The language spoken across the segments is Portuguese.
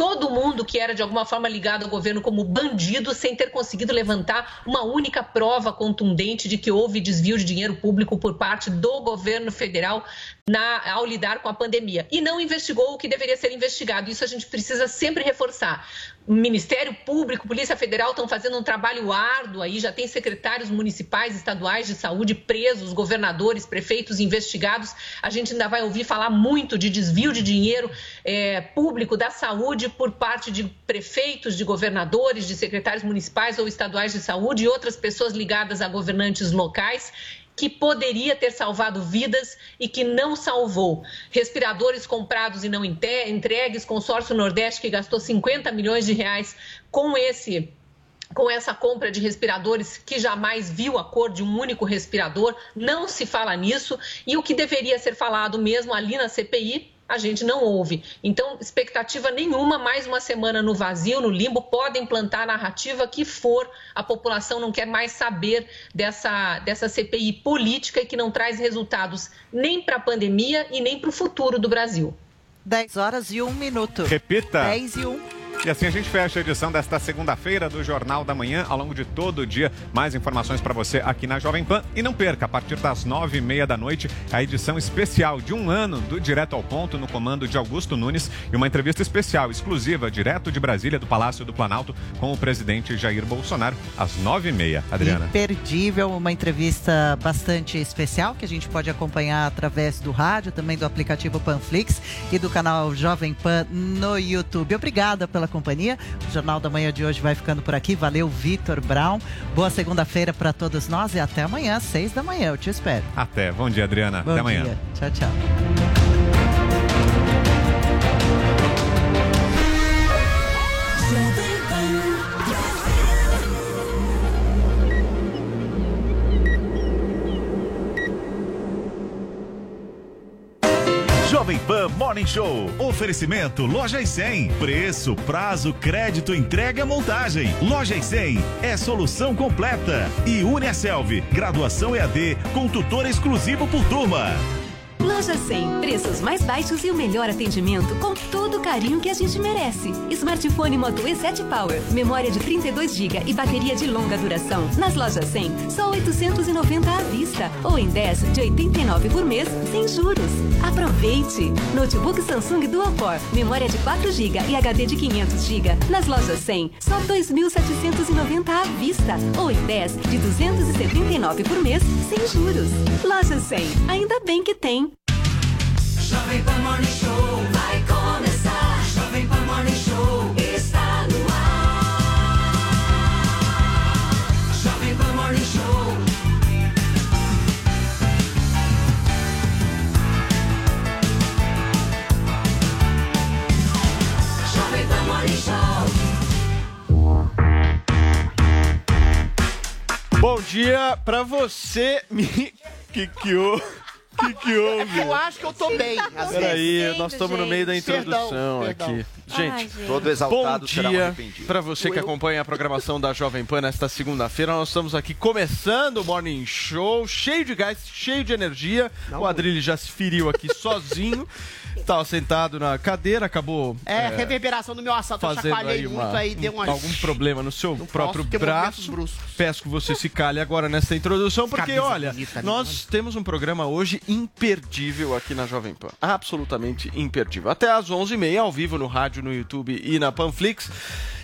todo mundo que era de alguma forma ligado ao governo como bandido, sem ter conseguido levantar uma única prova contundente de que houve desvio de dinheiro público por parte do governo federal na, ao lidar com a pandemia. E não investigou o que deveria ser investigado. Isso a gente precisa sempre reforçar. Ministério Público, Polícia Federal estão fazendo um trabalho árduo aí, já tem secretários municipais, estaduais de saúde presos, governadores, prefeitos investigados. A gente ainda vai ouvir falar muito de desvio de dinheiro é, público da saúde por parte de prefeitos, de governadores, de secretários municipais ou estaduais de saúde e outras pessoas ligadas a governantes locais que poderia ter salvado vidas e que não salvou. Respiradores comprados e não entregues, consórcio Nordeste que gastou 50 milhões de reais com esse com essa compra de respiradores que jamais viu a cor de um único respirador, não se fala nisso, e o que deveria ser falado mesmo ali na CPI a gente não ouve. Então, expectativa nenhuma, mais uma semana no vazio, no limbo, podem plantar a narrativa que for, a população não quer mais saber dessa, dessa CPI política e que não traz resultados nem para a pandemia e nem para o futuro do Brasil. 10 horas e 1 minuto. Repita. 10 e 1 e assim a gente fecha a edição desta segunda-feira do Jornal da Manhã. Ao longo de todo o dia, mais informações para você aqui na Jovem Pan. E não perca, a partir das nove e meia da noite, a edição especial de um ano do Direto ao Ponto, no comando de Augusto Nunes, e uma entrevista especial, exclusiva, direto de Brasília, do Palácio do Planalto, com o presidente Jair Bolsonaro, às nove e meia. Adriana. Imperdível, uma entrevista bastante especial, que a gente pode acompanhar através do rádio, também do aplicativo Panflix e do canal Jovem Pan no YouTube. Obrigada pela companhia. O Jornal da Manhã de hoje vai ficando por aqui. Valeu, Vitor Brown. Boa segunda-feira para todos nós e até amanhã, seis da manhã. Eu te espero. Até. Bom dia, Adriana. Bom até dia. amanhã. Tchau, tchau. Jovem Pan Morning Show. Oferecimento Loja e 100. Preço, prazo, crédito, entrega, montagem. Loja e 100 é solução completa. E Uniaselv, graduação EAD com tutor exclusivo por turma. Loja 100, preços mais baixos e o melhor atendimento com todo o carinho que a gente merece. Smartphone Moto E7 Power, memória de 32 GB e bateria de longa duração. Nas lojas 100, só 890 à vista ou em 10 de 89 por mês sem juros. Aproveite! Notebook Samsung Dual Core, memória de 4 GB e HD de 500 GB. Nas lojas 100, só 2.790 à vista ou em 10 de 279 por mês sem juros. Loja 100, ainda bem que tem. Jovem Morning Show vai começar. Jovem Pan Morning Show está no ar. Jovem Pan Morning Show. Jovem Pan Morning Show. Bom dia pra você, me que que o que que houve? Eu acho que eu tô bem. vezes. Peraí, nós estamos no meio da Perdão, introdução perdão. aqui. Ai, Gente, gente. Todo exaltado bom será dia arrependido. pra você que acompanha a programação da Jovem Pan nesta segunda-feira. Nós estamos aqui começando o Morning Show, cheio de gás, cheio de energia. o Adrilho já se feriu aqui sozinho. Tava sentado na cadeira, acabou É, é, reverberação do meu assalto. Eu chacoalhei aí muito uma, aí, deu uma... algum problema no seu próprio braço. Peço que você se cale agora nessa introdução, porque olha, bonita, né? nós temos um programa hoje imperdível aqui na Jovem Pan. Absolutamente imperdível. Até às 11h30, ao vivo no rádio, no YouTube e na Panflix.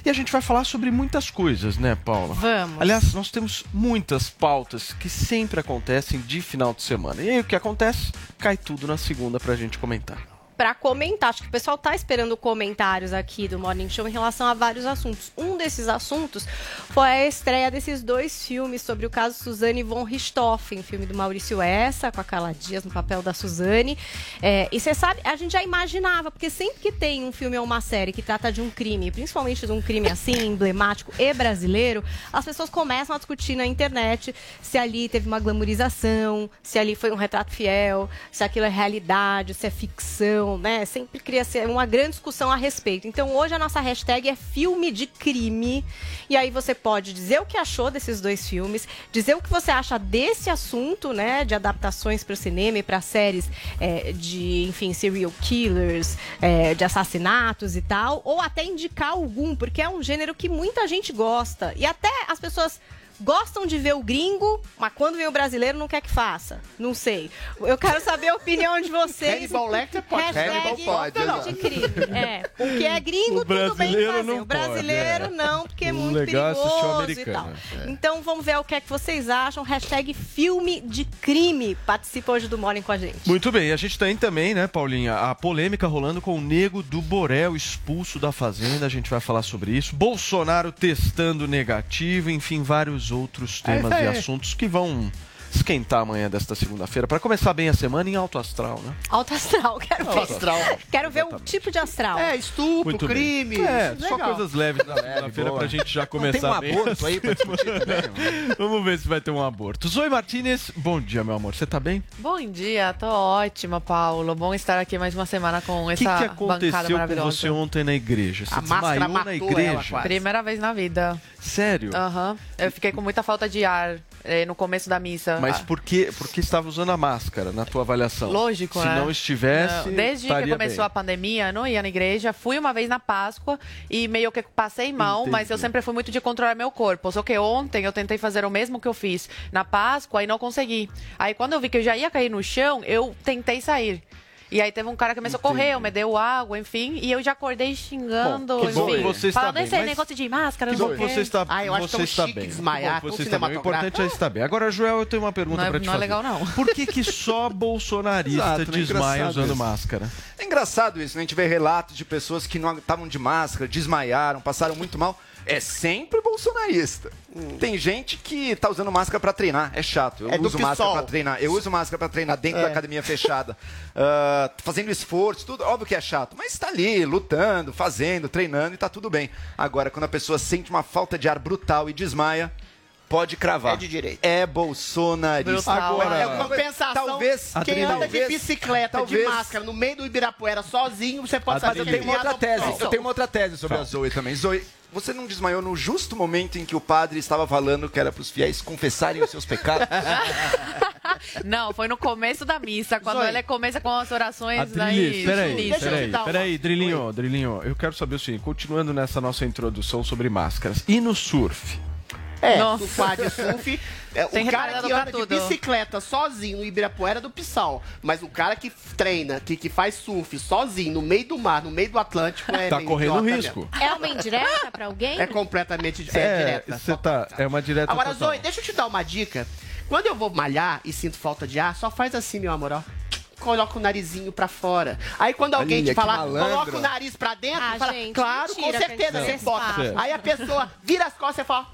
E a gente vai falar sobre muitas coisas, né, Paula? Vamos. Aliás, nós temos muitas pautas que sempre acontecem de final de semana. E aí o que acontece? Cai tudo na segunda pra gente comentar. Para comentar, acho que o pessoal tá esperando comentários aqui do Morning Show em relação a vários assuntos. Um desses assuntos foi a estreia desses dois filmes sobre o caso Suzane von Richthofen, filme do Maurício Essa, com a Carla Dias no papel da Suzane. É, e você sabe, a gente já imaginava, porque sempre que tem um filme ou uma série que trata de um crime, principalmente de um crime assim, emblemático e brasileiro, as pessoas começam a discutir na internet se ali teve uma glamorização, se ali foi um retrato fiel, se aquilo é realidade, se é ficção. Então, né, sempre cria ser uma grande discussão a respeito. Então, hoje a nossa hashtag é filme de crime. E aí você pode dizer o que achou desses dois filmes, dizer o que você acha desse assunto, né, de adaptações para o cinema e para séries é, de, enfim, serial killers, é, de assassinatos e tal, ou até indicar algum, porque é um gênero que muita gente gosta. E até as pessoas gostam de ver o gringo, mas quando vem o brasileiro não quer que faça. Não sei. Eu quero saber a opinião de vocês. Hannibal Lecter pode. Hashtag Hannibal pode, filme exato. de crime. É, o que é gringo, O tudo bem brasileiro fazer. não o brasileiro pode, é. não, porque é muito é perigoso e tal. americano, Então vamos ver o que é que vocês acham. Hashtag filme de crime. Participa hoje do Morning com a gente. Muito bem, a gente tem também, né, Paulinha, a polêmica rolando com o Nego do Borel expulso da Fazenda. A gente vai falar sobre isso. Bolsonaro testando negativo, enfim, vários outros É temas e aí. assuntos que vão esquentar amanhã desta segunda-feira. Para começar bem a semana em alto astral, né? Alto astral, quero Alto ver. astral. Quero ver o tipo de astral. É, estupro, Muito crime. É, só legal. coisas leves na segunda-feira pra gente já Não, começar tem um bem. aborto aí pra discutir também. Vamos ver se vai ter um aborto. Zoe Martinez, bom dia, meu amor. Você tá bem? Bom dia, tô ótima, Paulo. Bom estar aqui mais uma semana com O que, que essa bancada aconteceu com maravilhosa. você ontem na igreja? Você A máscara desmaiou na igreja? ela. Primeira vez na vida. Sério? Aham. Eu fiquei com muita falta de ar eh, no começo da missa. Mas por que, por que estava usando a máscara na tua avaliação? Lógico, Se né? não estivesse, Não, Desde que começou bem. a pandemia, eu não ia na igreja. Fui uma vez na Páscoa e meio que passei mal, Entendi. mas eu sempre fui muito de controlar meu corpo. Só que ontem eu tentei fazer o mesmo que eu fiz na Páscoa e não consegui. Aí quando eu vi que eu já ia cair no chão, eu tentei sair. E aí teve um cara que começou a correr, me deu água, enfim, e eu já acordei xingando, Bom, que bom enfim. que você está falando bem, esse mas- negócio de máscara, Que não bom sei que o quê. você está, Ah, eu acho você tão está chique bem. desmaiar, Que bom que tão você está bem. O importante é estar bem. Agora, Joel, eu tenho uma pergunta Não é- pra te não é fazer. legal, não. Por que, que só bolsonarista Exato, né? desmaia Engraçado usando isso. máscara? É engraçado isso, né? A gente vê relatos de pessoas que não estavam de máscara, desmaiaram, passaram muito mal. É sempre bolsonarista. Tem gente que tá usando máscara pra treinar, é chato. Eu É uso máscara pra treinar. Eu uso máscara pra treinar dentro É. da academia fechada, Ah, fazendo esforço, tudo. Óbvio que é chato, mas tá ali lutando, fazendo, treinando e tá tudo bem. Agora, quando a pessoa sente uma falta de ar brutal e desmaia, pode cravar. É de direita. É bolsonarista. Agora, é. Compensação. talvez quem anda de bicicleta, talvez- de máscara, no meio do Ibirapuera, sozinho, você pode Mas saber eu tenho uma outra tese. Eu tenho uma outra tese sobre a Zoe também. Zoe, você não desmaiou no justo momento em que o padre estava falando que era para os fiéis confessarem os seus pecados? Não, foi no começo da missa, quando Zoe. ele começa com as orações Adrilis, daí. peraí, peraí, peraí, Drilinho, Drilinho, eu quero saber o seguinte, continuando nessa nossa introdução sobre máscaras, e no surf? É, Nossa. do quad surf. É, o cara que anda de bicicleta sozinho no Ibirapuera é do Pissal. Mas o cara que treina, que, que faz surf sozinho no meio do mar, no meio do Atlântico, é Tá correndo risco. É uma indireta pra alguém? mesmo. É completamente é, É, direta. você tá, é uma direta Agora, total. Zoe, deixa eu te dar uma dica. Quando eu vou malhar e sinto falta de ar, só faz assim, meu amor, ó. Coloca o narizinho pra fora. Aí quando alguém Olha, te falar, coloca o nariz pra dentro, Ah, fala, gente, claro, com mentira, certeza, quer dizer, você bota. Aí a pessoa vira as costas e fala,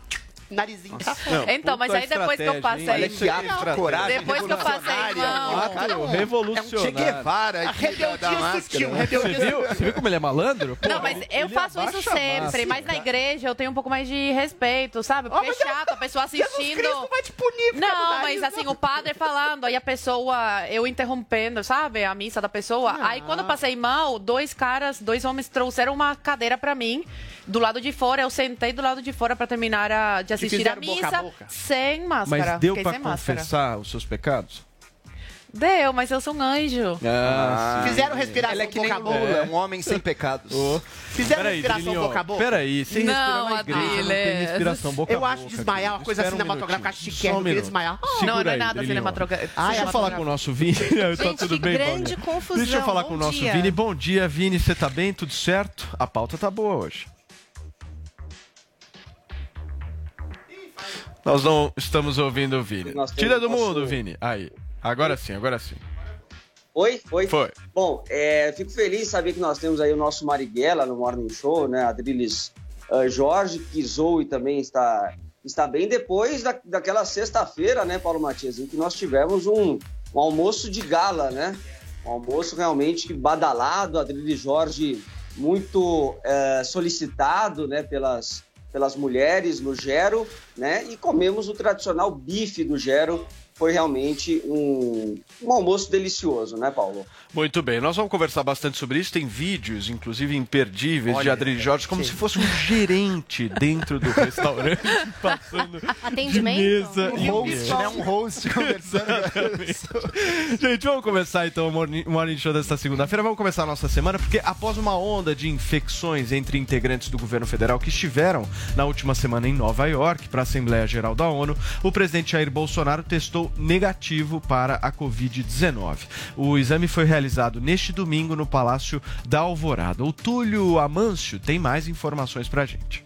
narizinho fora. Não, Então, mas aí depois que eu passei- Olha que ato, coragem Depois que eu passei mal. Ato cara, é um- É um Che revolucionário. Guevara rebeldia sutil, né? rebeldia Você viu, você viu como ele é malandro? Pô, Não, mas eu faço isso sempre, mas na igreja eu tenho um pouco mais de respeito, sabe? Porque é mas eu- chato a pessoa Jesus assistindo. Cristo vai te punir, Não, mas assim, não. o padre falando, aí a pessoa, eu interrompendo, sabe? A missa da pessoa. Aí quando eu passei mal, dois caras, dois homens trouxeram uma cadeira pra mim, do lado de fora. Eu sentei do lado de fora pra terminar a- de assistir a fizeram boca a missa. boca? Sem máscara. Mas deu máscara. confessar os seus pecados? Deu, mas eu sou um anjo. Ah, Fizeram respiração Ela é que boca a boca. um homem sem pecados. Fizeram Peraí, respiração Drilinho, boca a boca. Peraí, sem Não, respirar na igreja, não tem respiração boca a Eu boca. acho desmaiar uma coisa um cinematográfica um eu queria desmaiar. Segura não, não é nada cinematográfico. Deixa eu falar com o nosso Vini. Eu tô Gente, tudo que bem, grande confusão. Deixa eu falar Bom com o nosso dia. Vini. Bom dia, Vini. Você tá bem? Tudo certo? A pauta tá boa hoje. Nós não estamos ouvindo o Vini. Tira do nosso- mundo, Vini. Aí. Agora sim, agora sim. Oi? Foi? Foi. Bom, é, fico feliz de saber que nós temos aí o nosso Marighella no Morning Show, né? Adriles ah, Jorge, que Zoe também está, está bem. Depois da, daquela sexta-feira, né, Paulo Matias, em que nós tivemos um, um almoço de gala, né? Um almoço realmente badalado, Adriles Jorge muito eh, solicitado, né, pelas, pelas mulheres no Gero, né? E comemos o tradicional bife do Gero, foi realmente um, um almoço delicioso, né, Paulo? Muito bem, nós vamos conversar bastante sobre isso. Tem vídeos, inclusive imperdíveis, de Olha, Adriane Jorge, como sim. se fosse um gerente dentro do restaurante, passando Atendimento? de mesa Um host, né? Um host conversando. Gente, vamos começar então o Morning, o morning Show desta segunda-feira. Vamos começar a nossa semana, porque após uma onda de infecções entre integrantes do governo federal que estiveram na última semana em Nova York para a Assembleia Geral da ONU, o presidente Jair Bolsonaro testou negativo para a Covid-19. O exame foi realizado neste domingo no Palácio da Alvorada. O Túlio Amâncio tem mais informações para a gente.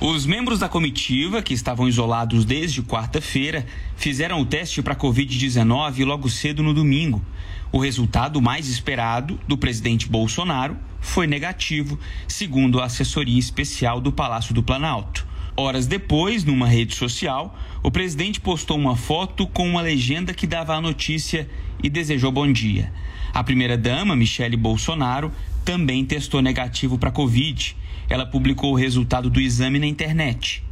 Os membros da comitiva, que estavam isolados desde quarta-feira, fizeram o teste para Covid-19 logo cedo no domingo. O resultado mais esperado do presidente Bolsonaro foi negativo, segundo a assessoria especial do Palácio do Planalto. Horas depois, numa rede social, o presidente postou uma foto com uma legenda que dava a notícia e desejou bom dia. A primeira-dama, Michele Bolsonaro, também testou negativo para Covid. Ela publicou o resultado do exame na internet.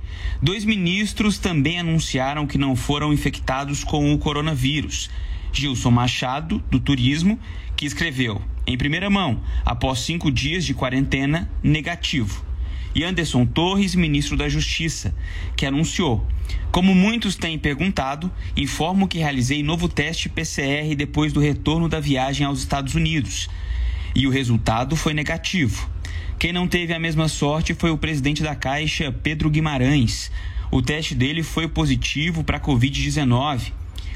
Dois ministros também anunciaram que não foram infectados com o coronavírus. Gilson Machado, do Turismo, que escreveu, em primeira mão, após cinco dias de quarentena, negativo. E Anderson Torres, ministro da Justiça, que anunciou: Como muitos têm perguntado, informo que realizei novo teste PCR depois do retorno da viagem aos Estados Unidos. E o resultado foi negativo. Quem não teve a mesma sorte foi o presidente da Caixa, Pedro Guimarães. O teste dele foi positivo para a Covid-19.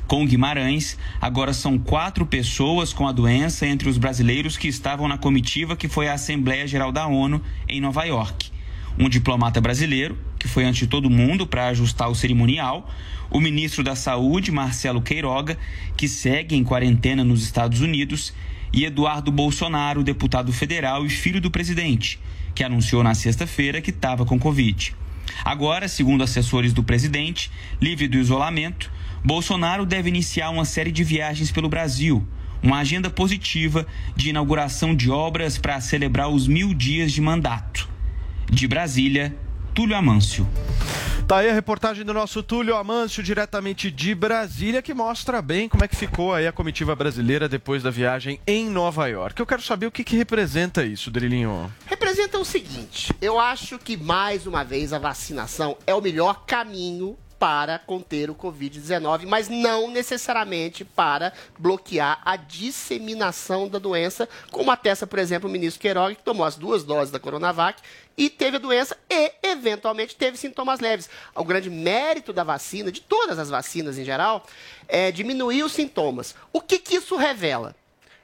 Com Guimarães, agora são quatro pessoas com a doença entre os brasileiros que estavam na comitiva que foi à Assembleia Geral da ONU em Nova York. Um diplomata brasileiro, que foi ante todo mundo para ajustar o cerimonial, o ministro da Saúde, Marcelo Queiroga, que segue em quarentena nos Estados Unidos, e Eduardo Bolsonaro, deputado federal e filho do presidente, que anunciou na sexta-feira que estava com Covid. Agora, segundo assessores do presidente, livre do isolamento, Bolsonaro deve iniciar uma série de viagens pelo Brasil, uma agenda positiva de inauguração de obras para celebrar os mil dias de mandato. De Brasília, Túlio Amâncio. Tá aí a reportagem do nosso Túlio Amâncio, diretamente de Brasília, que mostra bem como é que ficou aí a comitiva brasileira depois da viagem em Nova York. Eu quero saber o que, que representa isso, Drilinho. representa o seguinte: eu acho que mais uma vez a vacinação é o melhor caminho para conter o Covid-19, mas não necessariamente para bloquear a disseminação da doença, como atesta, por exemplo, o ministro Queiroga, que tomou as duas doses da Coronavac e teve a doença e, eventualmente, teve sintomas leves. O grande mérito da vacina, de todas as vacinas em geral, é diminuir os sintomas. O que, que isso revela?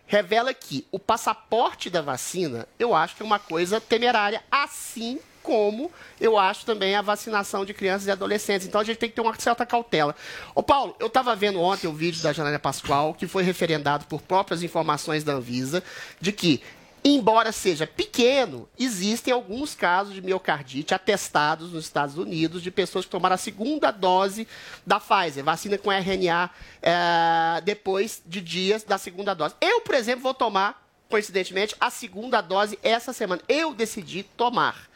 revela que o passaporte da vacina, eu acho que é uma coisa temerária, assim como eu acho também a vacinação de crianças e adolescentes. Então a gente tem que ter uma certa cautela. Ô Paulo, eu estava vendo ontem o vídeo da Janaina Pascoal, que foi referendado por próprias informações da Anvisa, de que Embora seja pequeno, existem alguns casos de miocardite atestados nos Estados Unidos de pessoas que tomaram a segunda dose da Pfizer, vacina com RNA, eh, depois de dias da segunda dose. Eu, por exemplo, vou tomar, coincidentemente, a segunda dose essa semana. Eu decidi tomar.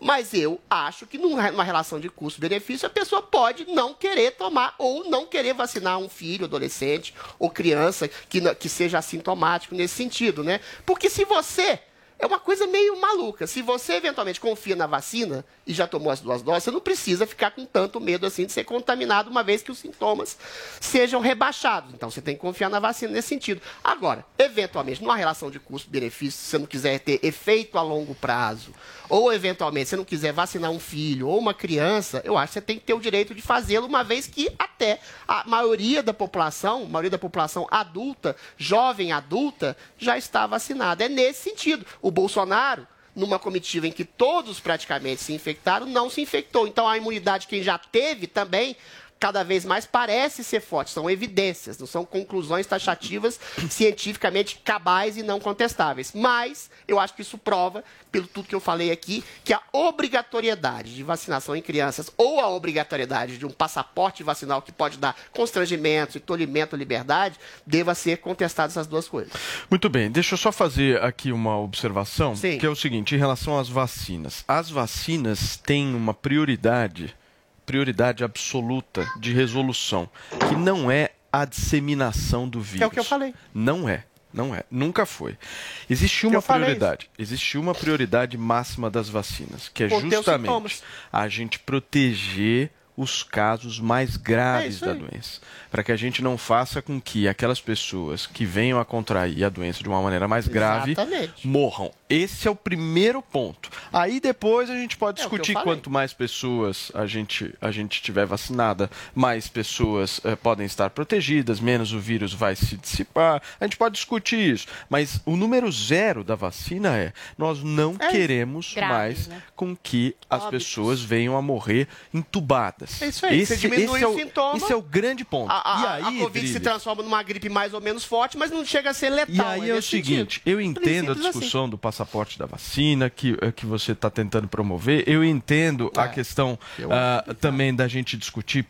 Mas eu acho que numa relação de custo-benefício, a pessoa pode não querer tomar ou não querer vacinar um filho, adolescente ou criança que, que seja assintomático nesse sentido, né? Porque se você. É uma coisa meio maluca. Se você eventualmente confia na vacina e já tomou as duas doses, você não precisa ficar com tanto medo assim de ser contaminado, uma vez que os sintomas sejam rebaixados. Então você tem que confiar na vacina nesse sentido. Agora, eventualmente, numa relação de custo-benefício, se você não quiser ter efeito a longo prazo, ou eventualmente você não quiser vacinar um filho ou uma criança, eu acho que você tem que ter o direito de fazê-lo, uma vez que até a maioria da população, maioria da população adulta, jovem adulta, já está vacinada. É nesse sentido. O Bolsonaro numa comitiva em que todos praticamente se infectaram, não se infectou. Então a imunidade quem já teve também cada vez mais parece ser forte. São evidências, não são conclusões taxativas cientificamente cabais e não contestáveis. Mas eu acho que isso prova, pelo tudo que eu falei aqui, que a obrigatoriedade de vacinação em crianças ou a obrigatoriedade de um passaporte vacinal que pode dar constrangimentos e tolhimento à liberdade deva ser contestadas essas duas coisas. Muito bem, deixa eu só fazer aqui uma observação, Sim. que é o seguinte, em relação às vacinas. As vacinas têm uma prioridade, prioridade absoluta de resolução, que não é a disseminação do vírus. É o que eu falei. Não é. Não é, nunca foi. Existe uma prioridade, existe uma prioridade máxima das vacinas, que é os justamente a gente proteger os casos mais graves isso da doença, para que a gente não faça com que aquelas pessoas que venham a contrair a doença de uma maneira mais grave Exatamente. morram. Esse é o primeiro ponto. Aí depois a gente pode É discutir quanto mais pessoas a gente a gente tiver vacinada, mais pessoas eh, podem estar protegidas, menos o vírus vai se dissipar. A gente pode discutir isso, mas o número zero da vacina é nós não É queremos Graves, mais né? com que as Óbitos. pessoas venham a morrer entubadas. É isso aí, Esse, você diminui esse é o o, sintoma. esse é o grande ponto. A, a, e a aí, Covid se transforma numa gripe mais ou menos forte, mas não chega a ser letal. e aí é, o nesse seguinte, sentido. eu entendo a assim. discussão do passaporte da vacina que, eh, que você está tentando promover, eu entendo a É, questão eu ah, também da gente discutir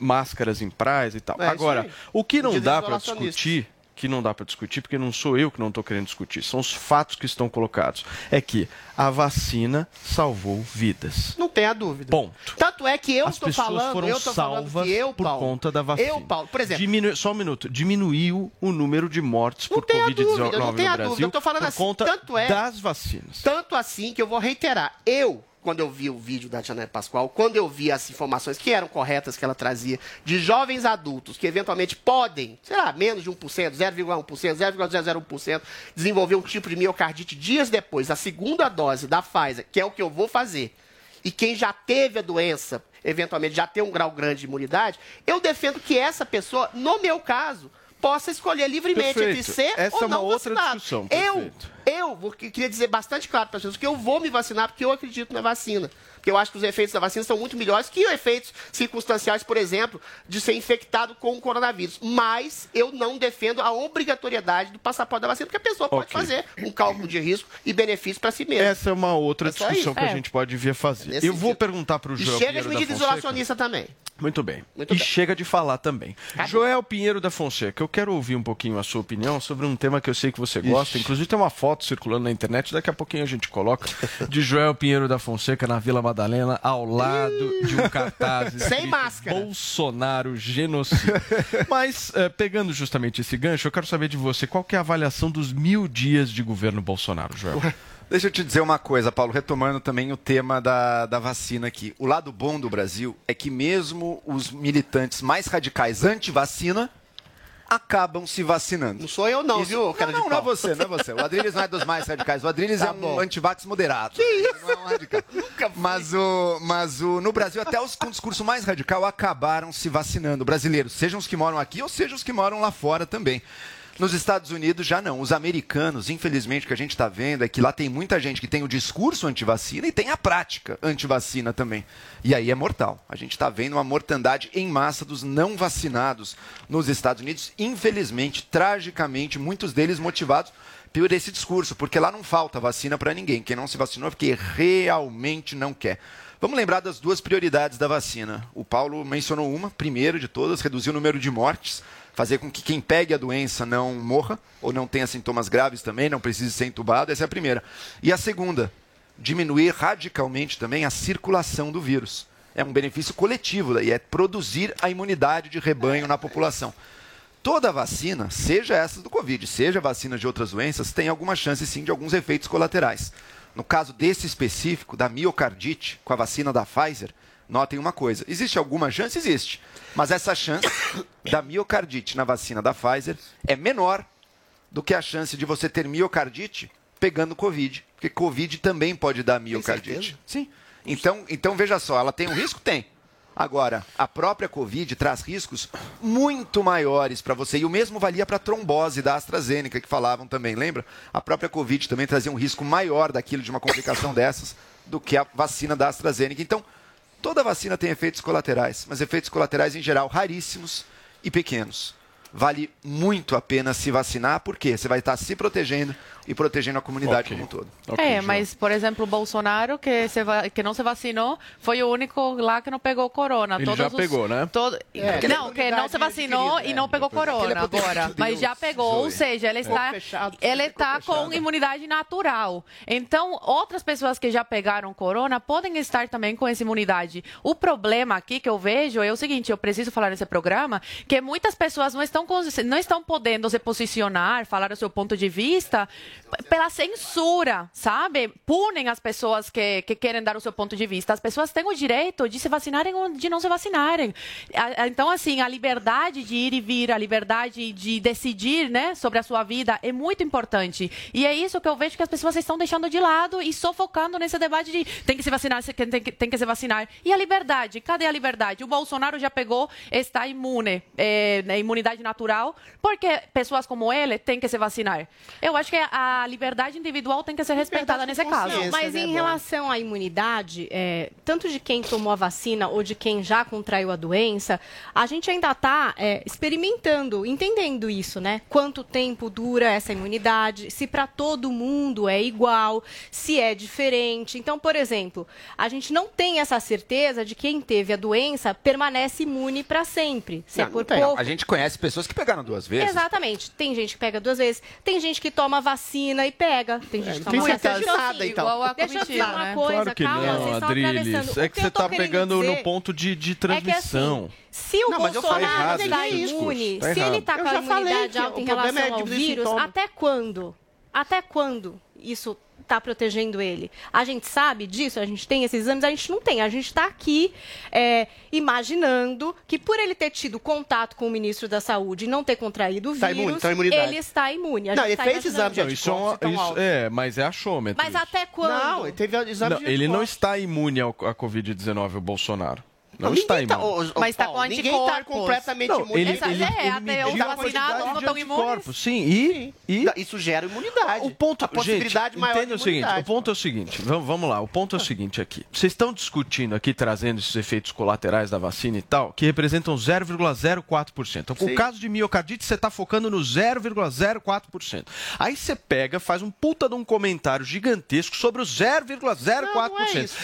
máscaras em praias e tal. É, isso Agora, aí. o que não dá para discutir, que não dá para discutir, porque não sou eu que não estou querendo discutir, são os fatos que estão colocados, é que a vacina salvou vidas. Não tenha dúvida. Ponto. Tanto é que eu estou falando, foram eu tô falando salvas que eu, por Paulo, conta da vacina. Eu, Paulo, por exemplo, Diminu... Só um minuto. Diminuiu o número de mortes Não por tenha Covid-19 dúvida, não tenha no Brasil dúvida. Eu tô falando por assim, conta tanto é- das vacinas. Tanto assim que eu vou reiterar. Eu, quando eu vi o vídeo da Janaína Pascoal, quando eu vi as informações que eram corretas que ela trazia de jovens adultos que eventualmente podem, sei lá, menos de 1%, 0,1%, 0,001%, desenvolver um tipo de miocardite dias depois da segunda dose da Pfizer, que é o que eu vou fazer, e quem já teve a doença, eventualmente já tem um grau grande de imunidade, eu defendo que essa pessoa, no meu caso, possa escolher livremente Perfeito. entre ser Essa ou é uma não outra vacinado. discussão, perfeito. eu vou, que- queria dizer bastante claro para as pessoas que eu vou me vacinar porque eu acredito na vacina. Porque eu acho que os efeitos da vacina são muito melhores que os efeitos circunstanciais, por exemplo, de ser infectado com o coronavírus. Mas eu não defendo a obrigatoriedade do passaporte da vacina, porque a pessoa pode Ok. fazer um cálculo de risco e benefício para si mesma. Essa é uma outra É discussão que a É. gente pode vir a fazer. Nesse Eu vou sentido. perguntar para o E Joel chega de medida isolacionista também. Muito bem. Muito e bem. chega de falar também. Joel Pinheiro da Fonseca, eu quero ouvir um pouquinho a sua opinião sobre um tema que eu sei que você gosta. Inclusive tem uma foto circulando na internet, daqui a pouquinho a gente coloca, de Joel Pinheiro da Fonseca na Vila Madalena, ao lado de um cartaz Sem máscara. Bolsonaro genocida. Mas, eh, pegando justamente esse gancho, eu quero saber de você, qual que é a avaliação dos mil dias de governo Bolsonaro, Joel? Deixa eu te dizer uma coisa, Paulo, retomando também o tema da, da vacina aqui. O lado bom do Brasil é que mesmo os militantes mais radicais anti-vacina acabam se vacinando. Não sou eu não, Isso- viu, cara não, não, não é você, não é você. O Adriles não é dos mais radicais. O Adriles Tá é um bom. antivax moderado. Que isso? Não é um radical. Mas, o, mas o, no Brasil, até os com discurso mais radical acabaram se vacinando. Brasileiros, sejam os que moram aqui ou sejam os que moram lá fora também. Nos Estados Unidos já não. Os americanos, infelizmente, o que a gente está vendo é que lá tem muita gente que tem o discurso antivacina e tem a prática antivacina também. E aí é mortal. A gente está vendo uma mortandade em massa dos não vacinados nos Estados Unidos. Infelizmente, tragicamente, muitos deles motivados por esse discurso, porque lá não falta vacina para ninguém. Quem não se vacinou é porque realmente não quer. Vamos lembrar das duas prioridades da vacina. O Paulo mencionou uma, primeiro de todas, reduzir o número de mortes, fazer com que quem pegue a doença não morra ou não tenha sintomas graves também, não precise ser entubado. Essa é a primeira. E a segunda, diminuir radicalmente também a circulação do vírus. É um benefício coletivo daí, é produzir a imunidade de rebanho na população. Toda vacina, seja essa do Covid, seja vacina de outras doenças, tem alguma chance sim de alguns efeitos colaterais. No caso desse específico, da miocardite, com a vacina da Pfizer, notem uma coisa: existe alguma chance? Existe. Mas essa chance da miocardite na vacina da Pfizer é menor do que a chance de você ter miocardite pegando Covid. Porque Covid também pode dar miocardite. Sim. Então, então, veja só, ela tem um risco? Tem. Agora, a própria Covid traz riscos muito maiores para você. E o mesmo valia para a trombose da AstraZeneca, que falavam também, lembra? A própria Covid também trazia um risco maior daquilo de uma complicação dessas do que a vacina da AstraZeneca. Então, toda vacina tem efeitos colaterais, mas efeitos colaterais em geral raríssimos e pequenos. Vale muito a pena se vacinar, porque você vai estar se protegendo e protegendo a comunidade como um todo. é, mas, por exemplo, o Bolsonaro, que, se va- que não se vacinou, foi o único lá que não pegou corona. Ele Todos já os- pegou, né? todo- É, não, é que não se vacinou e não pegou corona é agora. Mas já pegou, ou Zoe. seja, ele É. está, fechado, ele está com imunidade natural. Então, outras pessoas que já pegaram corona podem estar também com essa imunidade. O problema aqui que eu vejo é o seguinte, eu preciso falar nesse programa, que muitas pessoas não estão, cons- não estão podendo se posicionar, falar o seu ponto de vista pela censura, sabe? Punem as pessoas que, que querem dar o seu ponto de vista. As pessoas têm o direito de se vacinarem ou de não se vacinarem. Então, assim, a liberdade de ir e vir, a liberdade de decidir, né, sobre a sua vida é muito importante. E é isso que eu vejo que as pessoas estão deixando de lado e só focando nesse debate de tem que se vacinar, tem que, tem que se vacinar. E a liberdade? Cadê a liberdade? O Bolsonaro já pegou, está imune, é, imunidade natural, porque pessoas como ele têm que se vacinar. Eu acho que a liberdade individual tem que ser respeitada nesse caso. Não, mas em relação à imunidade, é, tanto de quem tomou a vacina ou de quem já contraiu a doença, a gente ainda está experimentando, entendendo isso, né? Quanto tempo dura essa imunidade, se para todo mundo é igual, se é diferente. Então, por exemplo, a gente não tem essa certeza de quem teve a doença permanece imune para sempre. Se é Não, por não tem. pouco. A gente conhece pessoas que pegaram duas vezes. Exatamente. Tem gente que pega duas vezes, tem gente que toma vacina e pega, tem gente que não toma vacina. nada, então. Igual a Deixa eu dizer comitiva, uma né? coisa, Claro que calma, vocês não, estão Adriles. atravessando. É O que você tá querendo pegando dizer no ponto de, de é que, assim, transmissão. Se o Não, Bolsonaro errado está imune, Tá se ele está com a imunidade que alta o em relação é ao vírus, sintoma. até quando? Até quando isso está protegendo ele? A gente sabe disso? A gente tem esses exames? A gente não tem. A gente está aqui é, imaginando que por ele ter tido contato com o ministro da Saúde e não ter contraído o Tá vírus, imune, então a imunidade. ele está imune. A Não, gente ele tá fez exame de Não, isso é, anticorpos, então, isso- é, mas é achômetro. Mas isso. até quando? Não, ele teve exame Não, de ele não está imune ao, à Covid-19, o Bolsonaro. Não, Não, está tá- imune. ô, Mas tá Paulo, com ninguém tá anticorpos. completamente Não, imune. ele, Essa- ele, é, ele até os a vacinados não estão imunes. anticorpos. Sim, e, e Isso gera imunidade. O ponto, a possibilidade gente, maior entenda o seguinte, o ponto é o seguinte, vamos, vamos lá, o ponto é o seguinte aqui. Vocês estão discutindo aqui, trazendo esses efeitos colaterais da vacina e tal, que representam 0,04%. Então, com o caso de miocardite, você está focando no 0,04%. Aí você pega, faz um puta de um comentário gigantesco sobre o 0,04%.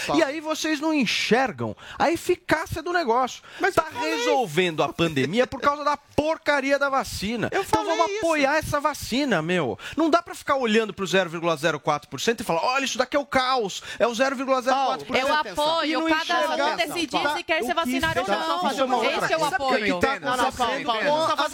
Não, não é e aí vocês não enxergam a eficácia do negócio. Mas tá eu falei. resolvendo a pandemia por causa da porcaria da vacina. Eu então vamos isso. apoiar essa vacina, meu. Não dá pra ficar olhando pro 0,04% e falar, olha, isso daqui é o caos, é o 0,04%. Eu apoio, não cada um decidir Tá, se quer o se vacinar ou não. Esse é o o apoio. tá Não, não, tá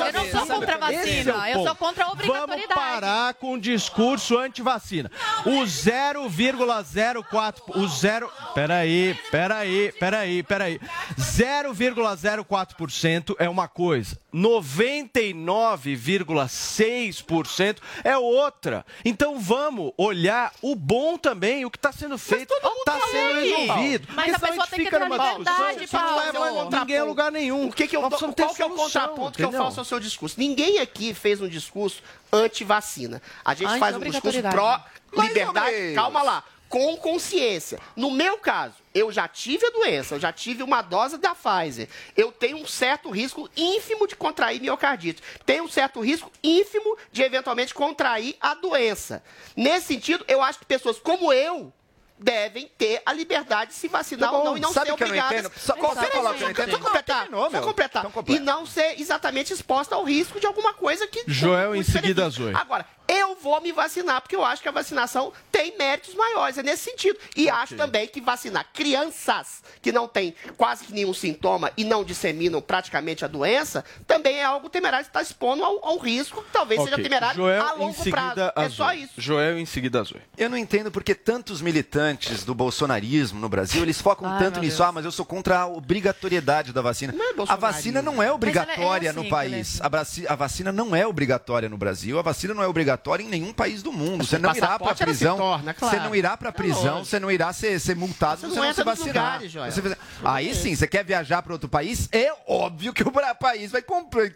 Eu não sou contra a é vacina, o eu sou contra a Vamos obrigatoriedade. parar com o discurso anti-vacina. O 0,04... O zero... Peraí, peraí, peraí, peraí. 0,04% é uma coisa. 99,6% é outra. Então vamos olhar o bom também, o que está sendo feito, está sendo aí. resolvido. Mas Porque a pessoa tem que fica ter a numa liberdade, não leva ninguém a lugar nenhum. O que que eu, qual que é o solução, contraponto que eu entendeu? faço ao seu discurso? Ninguém aqui fez um discurso anti-vacina. A gente faz um discurso pró-liberdade. Calma lá. Com consciência. No meu caso, eu já tive a doença, eu já tive uma dose da Pfizer. Eu tenho um certo risco ínfimo de contrair miocardite. Tenho um certo risco ínfimo de eventualmente contrair a doença. Nesse sentido, eu acho que pessoas como eu devem ter a liberdade de se vacinar Tá ou não e não sabe ser não obrigadas. entendo? Só- Só posso falar entendo? Só completar. Terminou, Só meu. completar. Então completa. E não ser exatamente exposta ao risco de alguma coisa que. Joel, em seguida, benefício. Zoe. Agora, eu vou me vacinar, porque eu acho que a vacinação tem méritos maiores. É nesse sentido. E acho também que vacinar crianças que não têm quase que nenhum sintoma e não disseminam praticamente a doença, também é algo temerário. Você está expondo a um, a um risco que talvez seja Ok. temerário Joel, a longo prazo. É a só Zoe. isso. Joel, em seguida, a Zoe. Eu não entendo porque tantos militantes do bolsonarismo no Brasil, eles focam Ai, tanto nisso. Deus. Ah, mas eu sou contra a obrigatoriedade da vacina. Não é a vacina não é obrigatória Mas ela é no assim, país. Felipe. A, a vacina não é obrigatória no Brasil. A vacina não é obrigatória obrigatória em nenhum país do mundo. Você Com não irá para se prisão. torna, claro. Você não irá para É prisão, você não irá ser, ser multado, Você você não não, se vacinar. lugares. Você- Aí sim, você quer viajar para outro país? É óbvio que o país vai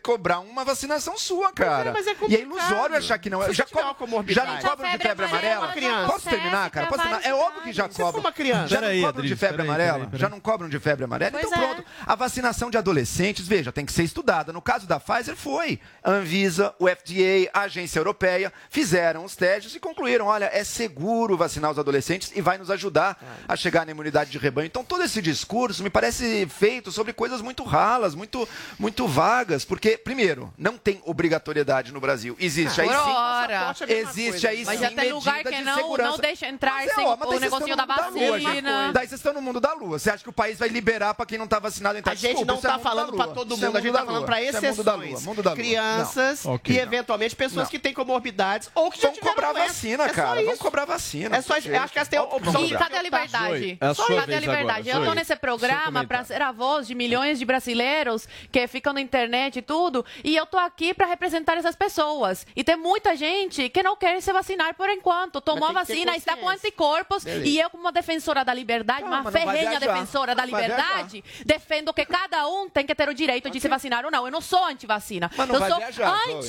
cobrar uma vacinação sua, cara. mas é e é complicado. ilusório achar que não. Se já, você co- já não cobram de febre amarela. Posso terminar, cara? Posso terminar? É óbvio que já cobram. Já não cobram de febre amarela? Já não cobram de febre amarela? Então é. pronto. A vacinação de adolescentes, veja, tem que ser estudada. No caso da Pfizer, foi. Anvisa, o FDA, a Agência Europeia fizeram os testes e concluíram: olha, é seguro vacinar os adolescentes e vai nos ajudar a chegar na imunidade de rebanho. Então, todo esse discurso me parece feito sobre coisas muito ralas, muito, muito vagas, porque, primeiro, não tem obrigatoriedade no Brasil. Existe aí Por sim. hora. Existe aí Mas sim. já tem lugar medida que de não, segurança. não deixa entrar Mas é, sem ó, mas o negocinho da mundo vacina. Daí vocês estão no mundo da lua. Você acha que o país vai liberar para quem não está vacinado entrar? A gente Desculpa, não isso é tá mundo da falando para todo Isso é mundo, a gente da tá falando para Isso é mundo da lua, exceções. mundo da lua. Crianças Não. Ok, e não. eventualmente pessoas Não. que têm comorbidades ou que Vamos cobrar doença. vacina, É só cara. Vamos isso. cobrar vacina. É só, eu acho que essa tem a opção E cadê a liberdade? É a sua cadê a liberdade? agora, eu tô Zoe. nesse programa pra ser a voz de milhões de brasileiros que ficam na internet e tudo, e eu tô aqui pra representar essas pessoas. E tem muita gente que não quer se vacinar por enquanto. Tomou a vacina, está com anticorpos, Beleza. e eu, como uma defensora da liberdade, Calma, uma ferrenha defensora da liberdade, defendo que cada um tem que ter o direito de se vacinar ou não. Eu não sou anti-vacina. Mas não Eu sou viajar, Zoe.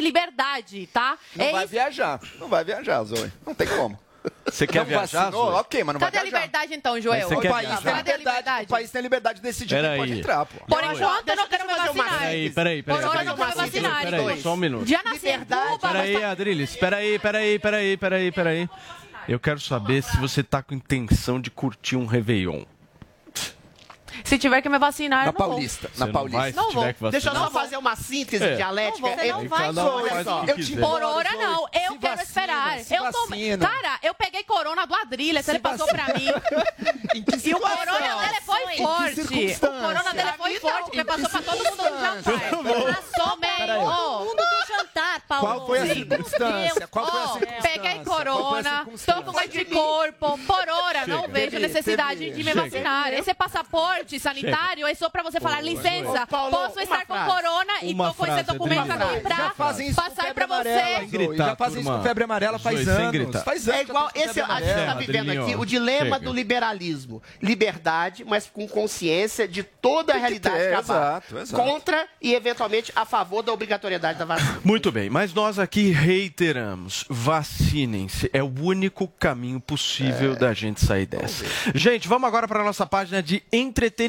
Anti-antidemocracia, anti-liberdade, tá? Não é vai isso. viajar. Não vai viajar, Zoe. Não tem como. Você quer não viajar, vacinou? Zoe? Ok, mas não Cadê a vai viajar. liberdade então, Joel? O quer país, viajar? tem Cadê a liberdade, liberdade? o país tem liberdade de decidir Pera quem pode entrar, pô. Por enquanto, eu não quero me vacinar. Peraí, peraí, Por peraí. hora eu não quero vacinar. Peraí, só um minuto. Já nasci em Liberdade. Cuba, Peraí, tá- Adriles, peraí, peraí, peraí, peraí, peraí. Eu quero saber se você tá com intenção de curtir um Réveillon. Se tiver que me vacinar, Na eu não vou. Paulista. Você Na não Paulista. vai Não vou. Deixa eu só Não vou. fazer uma síntese É. dialética. Não vou. Você não vai. Um Olha só, eu te. Por hora, não. Eu Se quero vacina, esperar. se Eu tô... Cara, eu peguei corona do Adrilha, Se ele passou pra mim. Em que E o corona dele foi forte. O corona dele foi forte, porque passou pra todo mundo no jantar. Passou bem. Todo mundo do jantar, Paulo. Qual foi a circunstância? Qual foi a ó, circunstância? peguei corona, tô com anticorpo. Por hora, não vejo necessidade de me vacinar. Esse passaporte sanitário é só pra você falar, licença, Ô, Paulo, posso estar com corona e Uma tô com esse documento aqui pra passar amarela, você. Já fazem isso com febre amarela faz anos. Faz anos. É igual tá esse, a gente está amarela. vivendo aqui o dilema do liberalismo. Liberdade, mas com consciência de toda a realidade exato. Contra e, eventualmente, a favor da obrigatoriedade da vacina. Muito bem, mas nós aqui reiteramos: vacinem-se. É o único caminho É. possível da gente sair dessa. Gente, vamos agora para a nossa página de entretenimento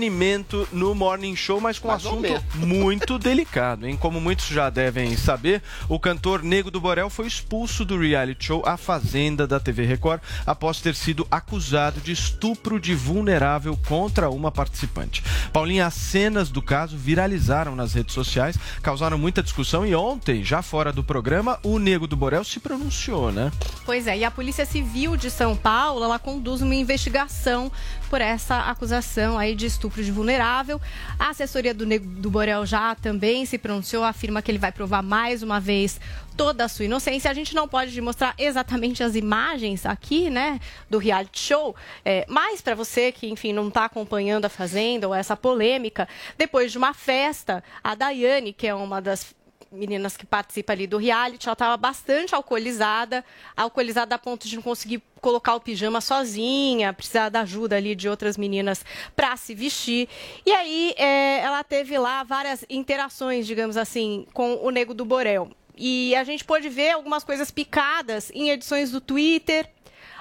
no Morning Show, mas com um assunto muito delicado, hein? Como muitos já devem saber, o cantor Nego do Borel foi expulso do reality show A Fazenda da TV Record após ter sido acusado de estupro de vulnerável contra uma participante. Paulinha, as cenas do caso viralizaram nas redes sociais, causaram muita discussão e ontem, já fora do programa, o Nego do Borel se pronunciou, né? Pois é, e a Polícia Civil de São Paulo, ela conduz uma investigação por essa acusação aí de estupro de vulnerável. A assessoria do do Borel já também se pronunciou, afirma que ele vai provar mais uma vez toda a sua inocência. A gente não pode mostrar exatamente as imagens aqui, né, do reality show, é, mas para você que, enfim, não está acompanhando a Fazenda ou essa polêmica, depois de uma festa, a Daiane, que é uma das meninas que participam ali do reality, ela estava bastante alcoolizada, alcoolizada a ponto de não conseguir colocar o pijama sozinha, precisar da ajuda ali de outras meninas para se vestir. E aí é, ela teve lá várias interações, digamos assim, com o Nego do Borel. E a gente pôde ver algumas coisas picadas em edições do Twitter.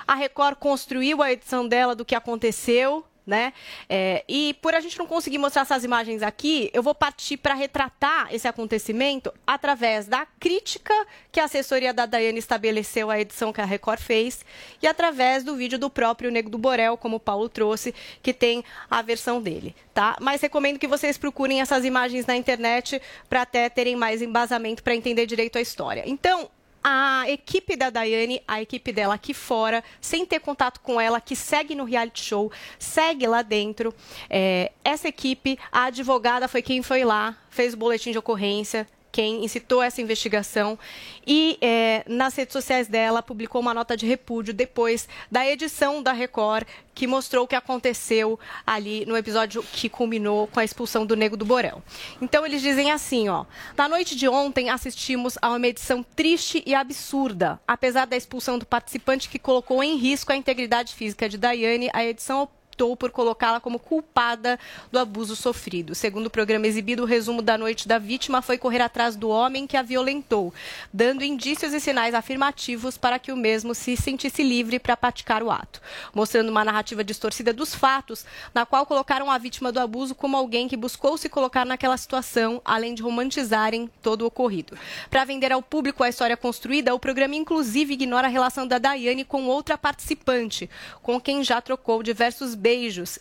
A Record construiu a edição dela do que aconteceu, né? É, e por a gente não conseguir mostrar essas imagens aqui, eu vou partir para retratar esse acontecimento através da crítica que a assessoria da Daiane estabeleceu à edição que a Record fez e através do vídeo do próprio Nego do Borel, como o Paulo trouxe, que tem a versão dele, tá? Mas recomendo que vocês procurem essas imagens na internet para até terem mais embasamento para entender direito a história. Então, a equipe da Daiane, a equipe dela aqui fora, sem ter contato com ela, que segue no reality show, segue lá dentro. É, essa equipe, a advogada foi quem foi lá, fez o boletim de ocorrência, quem incitou essa investigação e é, nas redes sociais dela publicou uma nota de repúdio depois da edição da Record que mostrou o que aconteceu ali no episódio que culminou com a expulsão do Nego do Borel. Então eles dizem assim, ó: "Na noite de ontem assistimos a uma edição triste e absurda. Apesar da expulsão do participante que colocou em risco a integridade física de Daiane, a edição optou por colocá-la como culpada do abuso sofrido. Segundo o programa exibido, o resumo da noite da vítima foi correr atrás do homem que a violentou, dando indícios e sinais afirmativos para que o mesmo se sentisse livre para praticar o ato, mostrando uma narrativa distorcida dos fatos, na qual colocaram a vítima do abuso como alguém que buscou se colocar naquela situação, além de romantizarem todo o ocorrido. Para vender ao público a história construída, o programa inclusive ignora a relação da Daiane com outra participante, com quem já trocou diversos beijos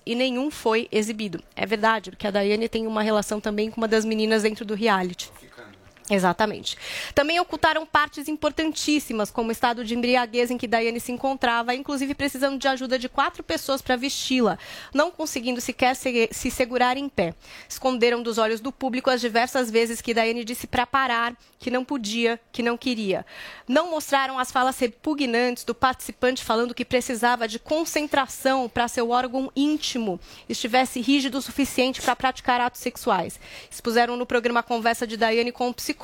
e nenhum foi exibido. É verdade, porque a Daiane tem uma relação também com uma das meninas dentro do reality. Exatamente. Também ocultaram partes importantíssimas, como o estado de embriaguez em que Daiane se encontrava, inclusive precisando de ajuda de quatro pessoas para vesti-la, não conseguindo sequer se, se segurar em pé. Esconderam dos olhos do público as diversas vezes que Daiane disse para parar, que não podia, que não queria. Não mostraram as falas repugnantes do participante falando que precisava de concentração para seu órgão íntimo estivesse rígido o suficiente para praticar atos sexuais. Expuseram no programa a conversa de Daiane com um psicólogo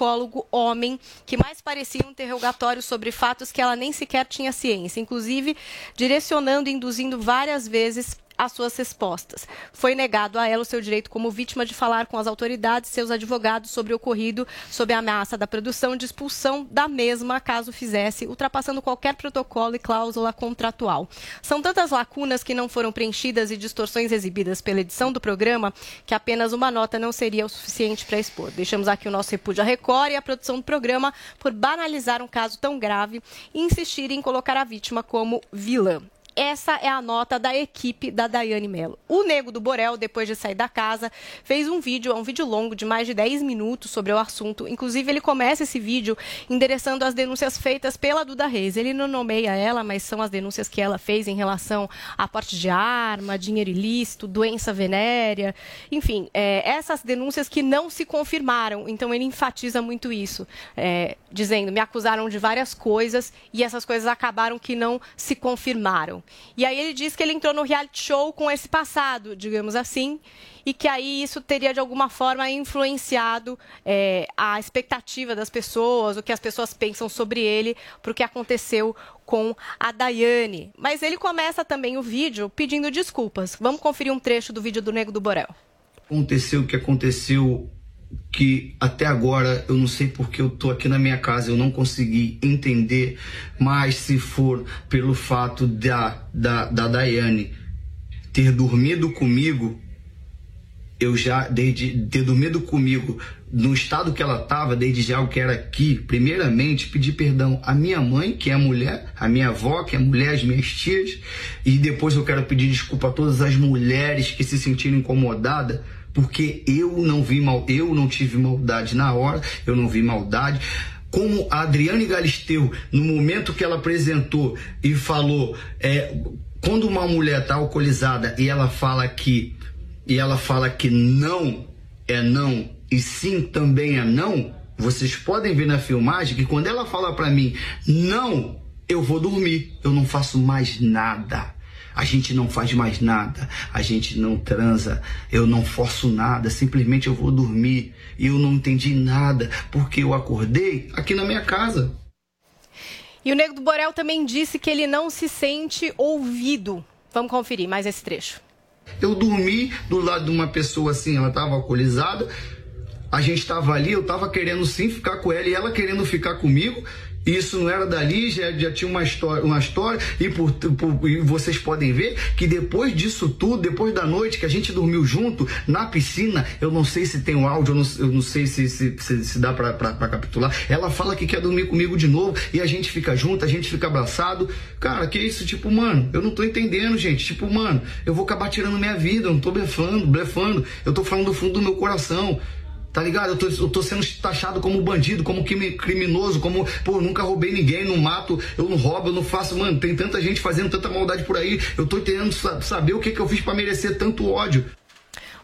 homem que mais parecia um interrogatório sobre fatos que ela nem sequer tinha ciência, inclusive direcionando e induzindo várias vezes as suas respostas. Foi negado a ela o seu direito como vítima de falar com as autoridades e seus advogados sobre o ocorrido, sob a ameaça da produção de expulsão da mesma caso fizesse, ultrapassando qualquer protocolo e cláusula contratual. São tantas lacunas que não foram preenchidas e distorções exibidas pela edição do programa que apenas uma nota não seria o suficiente para expor. Deixamos aqui o nosso repúdio à Record e à produção do programa por banalizar um caso tão grave e insistir em colocar a vítima como vilã. Essa é a nota da equipe da Daiane Mello. O Nego do Borel, depois de sair da casa, fez um vídeo, é um vídeo longo de mais de 10 minutos sobre o assunto. Inclusive, ele começa esse vídeo endereçando as denúncias feitas pela Duda Reis. Ele não nomeia ela, mas são as denúncias que ela fez em relação a porte de arma, dinheiro ilícito, doença venérea, enfim, é, essas denúncias que não se confirmaram. Então, ele enfatiza muito isso, é, dizendo: me acusaram de várias coisas e essas coisas acabaram que não se confirmaram. E aí ele diz que ele entrou no reality show com esse passado, digamos assim, e que aí isso teria de alguma forma influenciado é, a expectativa das pessoas, o que as pessoas pensam sobre ele, para que aconteceu com a Daiane. Mas ele começa também o vídeo pedindo desculpas. Vamos conferir um trecho do vídeo do Nego do Borel. aconteceu o que aconteceu que até agora eu não sei porque eu tô aqui na minha casa, eu não consegui entender, mas se for pelo fato da, da, da Daiane ter dormido comigo, eu já, desde ter dormido comigo no estado que ela estava, desde já eu quero aqui, primeiramente, pedir perdão à minha mãe, que é mulher, à minha avó, que é mulher, às minhas tias, e depois eu quero pedir desculpa a todas as mulheres que se sentiram incomodadas porque eu não vi mal, eu não tive maldade na hora, eu não vi maldade. Como a Adriane Galisteu, no momento que ela apresentou e falou, é, quando uma mulher está alcoolizada e ela fala que e ela fala que não é não e sim também é não, vocês podem ver na filmagem que quando ela fala para mim não, eu vou dormir, eu não faço mais nada. A gente não faz mais nada, a gente não transa, eu não forço nada, simplesmente eu vou dormir e eu não entendi nada porque eu acordei aqui na minha casa. E o Nego do Borel também disse que ele não se sente ouvido. Vamos conferir mais esse trecho. Eu dormi do lado de uma pessoa assim, ela estava alcoolizada, a gente estava ali, eu estava querendo sim ficar com ela e ela querendo ficar comigo. Isso não era dali, já, já tinha uma história, uma história e, por, por- e vocês podem ver que depois disso tudo, depois da noite que a gente dormiu junto na piscina, eu não sei se tem o áudio, eu não, eu não sei se, se, se, se dá pra capitular. Ela fala que quer dormir comigo de novo e a gente fica junto, a gente fica abraçado. Cara, que isso? Tipo, mano, eu não tô entendendo, gente. Tipo, mano, eu vou acabar tirando minha vida, eu não tô blefando, blefando. Eu tô falando do fundo do meu coração. Tá ligado? Eu tô, eu tô sendo taxado como bandido, como criminoso, como, pô, nunca roubei ninguém, não mato, eu não roubo, eu não faço. Mano, tem tanta gente fazendo tanta maldade por aí. Eu tô querendo sa- saber o que, que eu fiz pra merecer tanto ódio.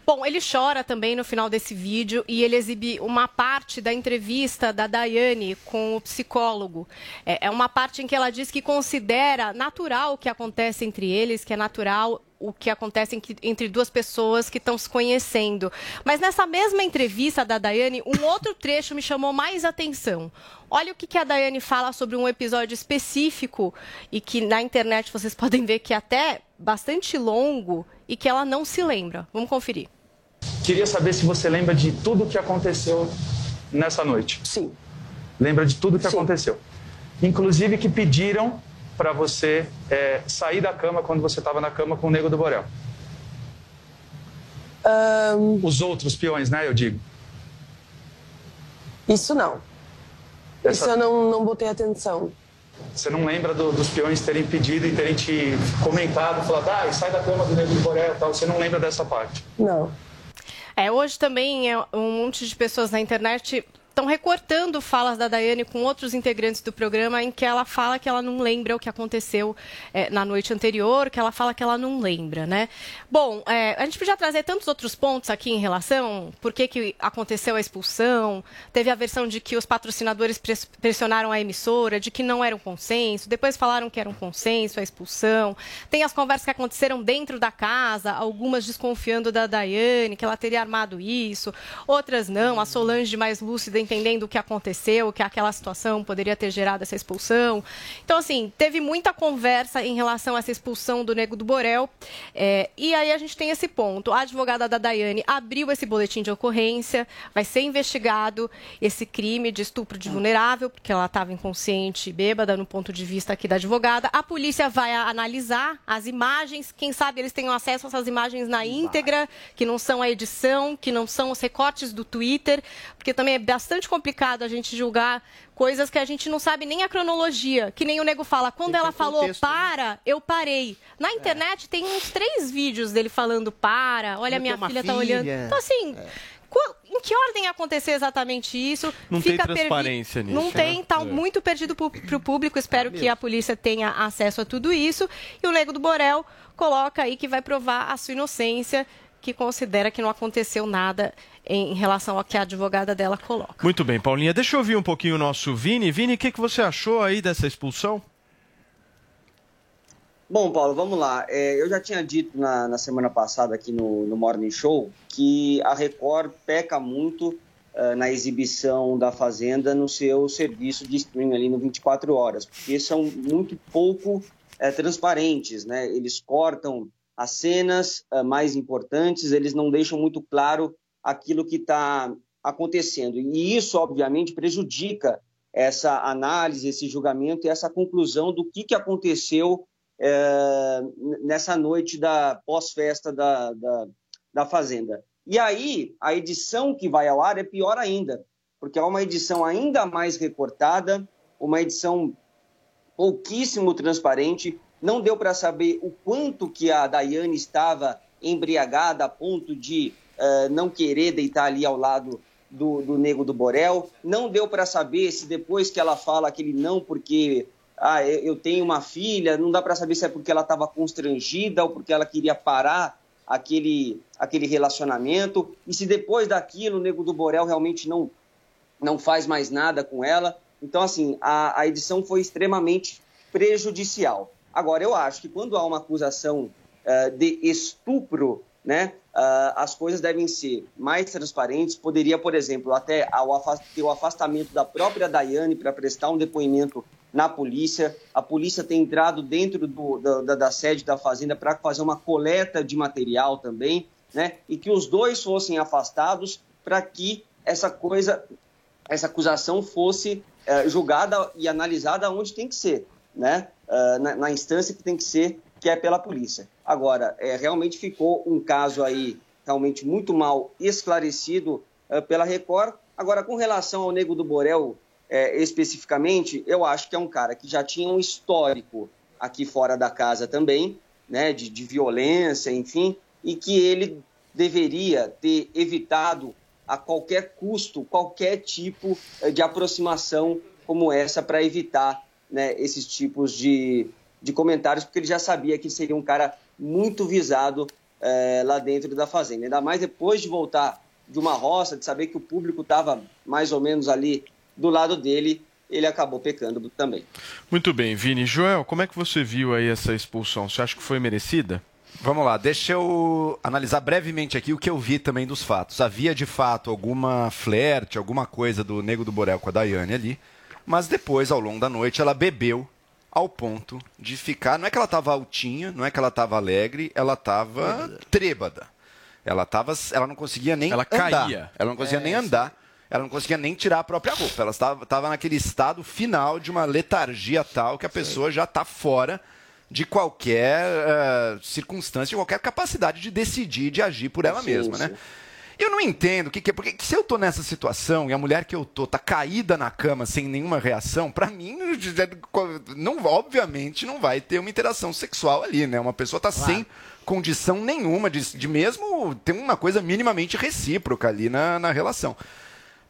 Bom, ele chora também no final desse vídeo e ele exibe uma parte da entrevista da Daiane com o psicólogo. É, é uma parte em que ela diz que considera natural o que acontece entre eles, que é natural o que acontece entre duas pessoas que estão se conhecendo. Mas nessa mesma entrevista da Daiane, um outro trecho me chamou mais atenção. Olha o que, que a Daiane fala sobre um episódio específico e que na internet vocês podem ver que é até bastante longo e que ela não se lembra. Vamos conferir. Queria saber se você lembra de tudo o que aconteceu nessa noite. Sim. Lembra de tudo o que aconteceu. Inclusive que pediram para você é, sair da cama quando você estava na cama com o Nego do Borel. Os outros peões, né, eu digo. Isso não. Isso eu não, não botei atenção. Você não lembra do- dos peões terem pedido e terem te comentado, falado, ah, sai da cama do Nego do Borel e tal. Você não lembra dessa parte. Não. É, hoje também é um monte de pessoas na internet estão recortando falas da Daiane com outros integrantes do programa em que ela fala que ela não lembra o que aconteceu é, na noite anterior, que ela fala que ela não lembra, né? Bom, é, a gente podia trazer tantos outros pontos aqui em relação por que, que aconteceu a expulsão, teve a versão de que os patrocinadores pres- pressionaram a emissora, de que não era um consenso, depois falaram que era um consenso a expulsão, tem as conversas que aconteceram dentro da casa, algumas desconfiando da Daiane, que ela teria armado isso, outras não, a Solange mais lúcida entendendo o que aconteceu, que aquela situação poderia ter gerado essa expulsão. Então, assim, teve muita conversa em relação a essa expulsão do Nego do Borel. é, e aí a gente tem esse ponto. A advogada da Daiane abriu esse boletim de ocorrência, vai ser investigado esse crime de estupro de vulnerável, porque ela estava inconsciente e bêbada no ponto de vista aqui da advogada. A polícia vai analisar as imagens, quem sabe eles tenham acesso a essas imagens na íntegra, que não são a edição, que não são os recortes do Twitter, porque também é bastante complicado a gente julgar coisas que a gente não sabe nem a cronologia, que nem o nego fala, quando ela falou contexto, né? para, eu parei. Na internet tem uns três vídeos dele falando para, olha, Eu minha uma filha tá filha. olhando. Então, assim, qual- em que ordem aconteceu exatamente isso? Não tem perdi- transparência nisso, Não né? tem, tá É. muito perdido para o público. Espero que a polícia tenha acesso a tudo isso. E o Nego do Borel coloca aí que vai provar a sua inocência, que considera que não aconteceu nada em relação ao que a advogada dela coloca. Muito bem, Paulinha. Deixa eu ouvir um pouquinho o nosso Vini. Vini, o que, que você achou aí dessa expulsão? Bom, Paulo, vamos lá. É, eu já tinha dito na, na semana passada aqui no, no Morning Show que a Record peca muito eh, na exibição da Fazenda no seu serviço de streaming ali no 24 horas, porque são muito pouco eh, transparentes, né? Eles cortam as cenas eh, mais importantes, eles não deixam muito claro aquilo que está acontecendo. E isso, obviamente, prejudica essa análise, esse julgamento e essa conclusão do que, que aconteceu é, nessa noite da pós-festa da, da, da Fazenda. E aí, a edição que vai ao ar é pior ainda, porque é uma edição ainda mais recortada, uma edição pouquíssimo transparente. Não deu para saber o quanto que a Daiane estava embriagada a ponto de eh, não querer deitar ali ao lado do, do Nego do Borel. Não deu para saber se depois que ela fala aquele não porque ah, eu eu tenho uma filha, não dá para saber se é porque ela estava constrangida ou porque ela queria parar aquele, aquele relacionamento. E se depois daquilo o Nego do Borel realmente não, não faz mais nada com ela. Então, assim, a, a edição foi extremamente prejudicial. Agora, eu acho que quando há uma acusação eh, de estupro, né, ah, as coisas devem ser mais transparentes. Poderia, por exemplo, até ter o afastamento da própria Daiane para prestar um depoimento na polícia. A polícia tem entrado dentro do- da, da- da sede da Fazenda para fazer uma coleta de material também, né? E que os dois fossem afastados para que essa coisa, essa acusação fosse eh, julgada e analisada onde tem que ser, né? Ah, na, na instância que tem que ser, que é pela polícia. Agora, eh, realmente ficou um caso aí realmente muito mal esclarecido eh, pela Record. Agora, com relação ao Nego do Borel eh, especificamente, eu acho que é um cara que já tinha um histórico aqui fora da casa também, né, de, de violência, enfim, e que ele deveria ter evitado a qualquer custo qualquer tipo eh, de aproximação como essa para evitar né, esses tipos de, de comentários, porque ele já sabia que seria um cara muito visado é, lá dentro da fazenda. Ainda mais depois de voltar de uma roça, de saber que o público estava mais ou menos ali do lado dele, ele acabou pecando também. Muito bem, Vini. Joel, como é que você viu aí essa expulsão? Você acha que foi merecida? Vamos lá, deixa eu analisar brevemente aqui o que eu vi também dos fatos. Havia de fato alguma flerte, alguma coisa do Nego do Borel com a Daiane ali, mas depois, ao longo da noite, ela bebeu ao ponto de ficar. Não é que ela estava altinha, não é que ela estava alegre, ela estava trêbada. Ela tava, ela não conseguia nem Ela andar. caía. Ela não conseguia É, nem sim. andar. Ela não conseguia nem tirar a própria roupa. Ela estava, estava naquele estado final de uma letargia tal que a pessoa já está fora de qualquer eh, circunstância, de qualquer capacidade de decidir, de agir por ela Sim, mesma, né? Eu não entendo o que, que é. Porque se eu tô nessa situação e a mulher que eu tô tá caída na cama sem nenhuma reação, pra mim, não, obviamente, não vai ter uma interação sexual ali, né? Uma pessoa tá sem condição nenhuma de, de mesmo ter uma coisa minimamente recíproca ali na, na relação.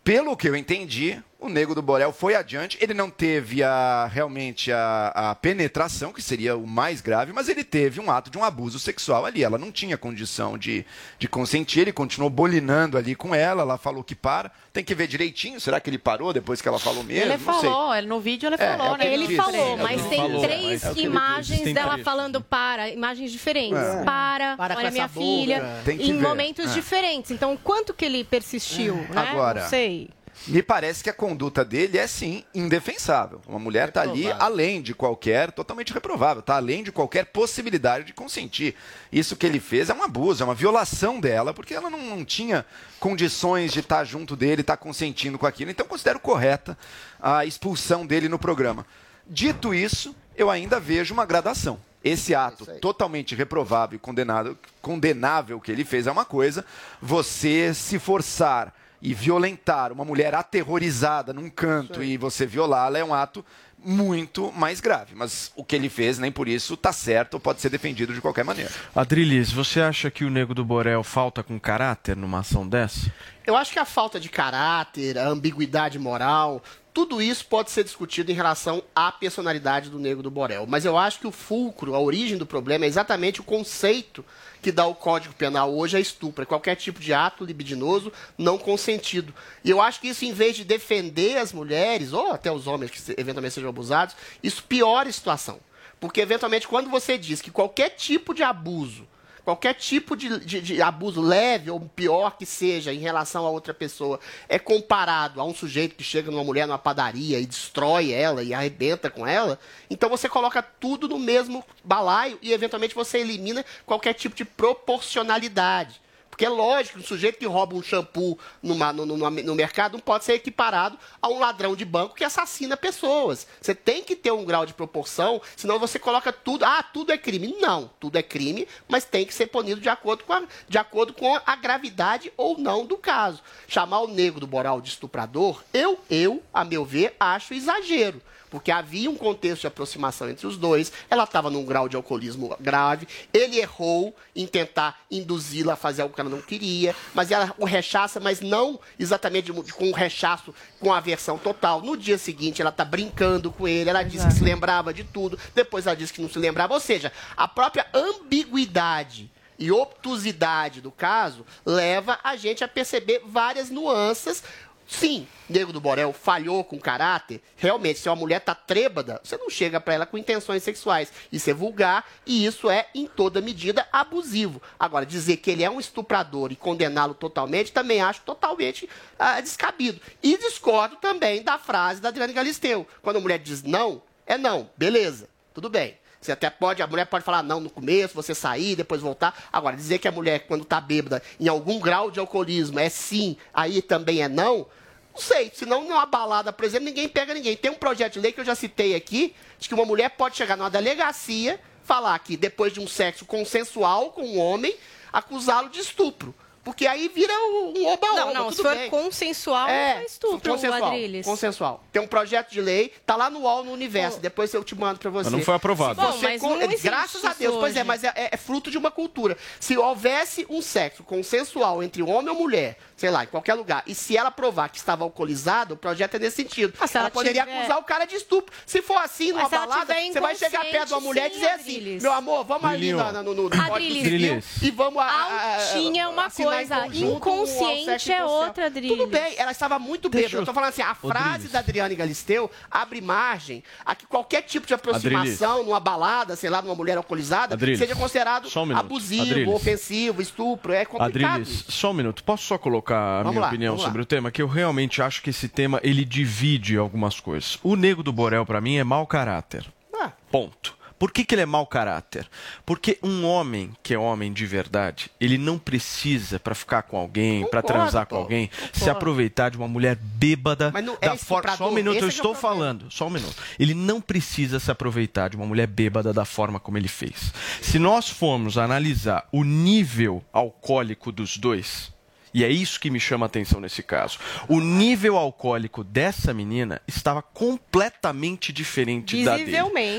Pelo que eu entendi, o Nego do Borel foi adiante. Ele não teve a, realmente a, a penetração, que seria o mais grave, mas ele teve um ato de um abuso sexual ali. Ela não tinha condição de, de consentir, ele continuou bolinando ali com ela, ela falou que para. Tem que ver direitinho, será que ele parou depois que ela falou mesmo? Ele Não sei. falou, ele, no vídeo ele É, é falou, que né? ele Ele falou, É mas ele tem falou, três mas é imagens disse, dela falando para, imagens diferentes. É. Para, Para olha minha boca. filha, Tem que em ver. momentos É. diferentes. Então, quanto que ele persistiu, né? Agora, Não sei. Me parece que a conduta dele é sim indefensável. Uma mulher está ali além de qualquer, totalmente reprovável, está além de qualquer possibilidade de consentir. Isso que ele fez é um abuso, é uma violação dela, porque ela não, não tinha condições de estar junto dele, estar consentindo com aquilo. Então considero correta a expulsão dele no programa. Dito isso, eu ainda vejo uma gradação. Esse ato totalmente reprovável e condenado, condenável que ele fez é uma coisa. Você se forçar e violentar uma mulher aterrorizada num canto e você violá-la é um ato muito mais grave. Mas o que ele fez, nem por isso, está certo ou pode ser defendido de qualquer maneira. Adrilis, você acha que o Nego do Borel falta com caráter numa ação dessa? Eu acho que a falta de caráter, a ambiguidade moral, tudo isso pode ser discutido em relação à personalidade do Nego do Borel. Mas eu acho que o fulcro, a origem do problema é exatamente o conceito que dá o Código Penal hoje a estupro. É qualquer tipo de ato libidinoso não consentido. E eu acho que isso, em vez de defender as mulheres, ou até os homens que eventualmente sejam abusados, isso piora a situação. Porque, eventualmente, quando você diz que qualquer tipo de abuso qualquer tipo de, de- de abuso leve ou pior que seja em relação a outra pessoa é comparado a um sujeito que chega numa mulher numa padaria e destrói ela e arrebenta com ela, então você coloca tudo no mesmo balaio e eventualmente você elimina qualquer tipo de proporcionalidade. Porque é lógico um sujeito que rouba um shampoo numa- no, no- no mercado não pode ser equiparado a um ladrão de banco que assassina pessoas. Você tem que ter um grau de proporção, senão você coloca tudo. Ah, tudo é crime. Não, tudo é crime, mas tem que ser punido de acordo com a, de acordo com a gravidade ou não do caso. Chamar o negro do Boral de estuprador, eu, eu, a meu ver, acho exagero porque havia um contexto de aproximação entre os dois, ela estava num grau de alcoolismo grave, ele errou em tentar induzi-la a fazer algo que ela não queria, mas ela o rechaça, mas não exatamente com o rechaço, com a aversão total. No dia seguinte, ela está brincando com ele, ela disse que se lembrava de tudo, depois ela disse que não se lembrava, ou seja, a própria ambiguidade e obtusidade do caso leva a gente a perceber várias nuances. Sim, Nego do Borel falhou com caráter. Realmente, se uma mulher tá trêbada, você não chega pra ela com intenções sexuais. Isso é vulgar e isso é, em toda medida, abusivo. Agora, dizer que ele é um estuprador e condená-lo totalmente, também acho totalmente ah, descabido. E discordo também da frase da Adriane Galisteu. Quando a mulher diz não, é não. Beleza, tudo bem. Você até pode, a mulher pode falar não no começo, você sair, depois voltar. Agora, dizer que a mulher, quando tá bêbada, em algum grau de alcoolismo, é sim, aí também é não, não sei. Senão, numa balada, por exemplo, ninguém pega ninguém. Tem um projeto de lei que eu já citei aqui, de que uma mulher pode chegar numa delegacia, falar que depois de um sexo consensual com um homem, acusá-lo de estupro. Porque aí vira um oba-oba. Não, não, tudo se for bem. consensual, não é estupro, consensual, Adriles. consensual. Tem um projeto de lei, tá lá no UOL, no Universo. Depois eu te mando pra você. Mas não foi aprovado. Bom, você mas con- não Graças a Deus. Pois é, hoje. mas é, é fruto de uma cultura. Se houvesse um sexo consensual entre homem ou mulher, sei lá, em qualquer lugar, e se ela provar que estava alcoolizado, o projeto é nesse sentido. Ah, se ela, ela poderia tiver- acusar o cara de estupro. Se for assim, numa Mas se ela balada, você vai chegar perto de uma mulher e dizer sim, assim, Adriles. meu amor, vamos ali na- no, no, no Adriles. civil e vamos... a- a- a- Altinha é uma coisa, inconsciente é outra, Adriles. Tudo bem, ela estava muito bêbada. Eu eu- tô falando assim, a frase Adriles. da Adriane Galisteu abre margem a que qualquer tipo de aproximação numa balada, sei lá, numa mulher alcoolizada, Adriles, seja considerado um abusivo, Adriles. ofensivo, estupro. É complicado. Adriles, só um minuto. Posso só colocar a Vamos minha lá, opinião vamos lá. sobre o tema? Que eu realmente acho que esse tema, ele divide algumas coisas. O Nego do Borel, pra mim, é mau caráter. Ah. Ponto. Por que, que ele é mau caráter? Porque um homem que é homem de verdade, ele não precisa, pra ficar com alguém, pra Concordo, transar com alguém, se concordo. aproveitar de uma mulher bêbada é da forma. Só um minuto, eu esse que é estou falando. Só um minuto. Ele não precisa se aproveitar de uma mulher bêbada da forma como ele fez. Se nós formos analisar o nível alcoólico dos dois, e é isso que me chama a atenção nesse caso, o nível alcoólico dessa menina estava completamente diferente da dele.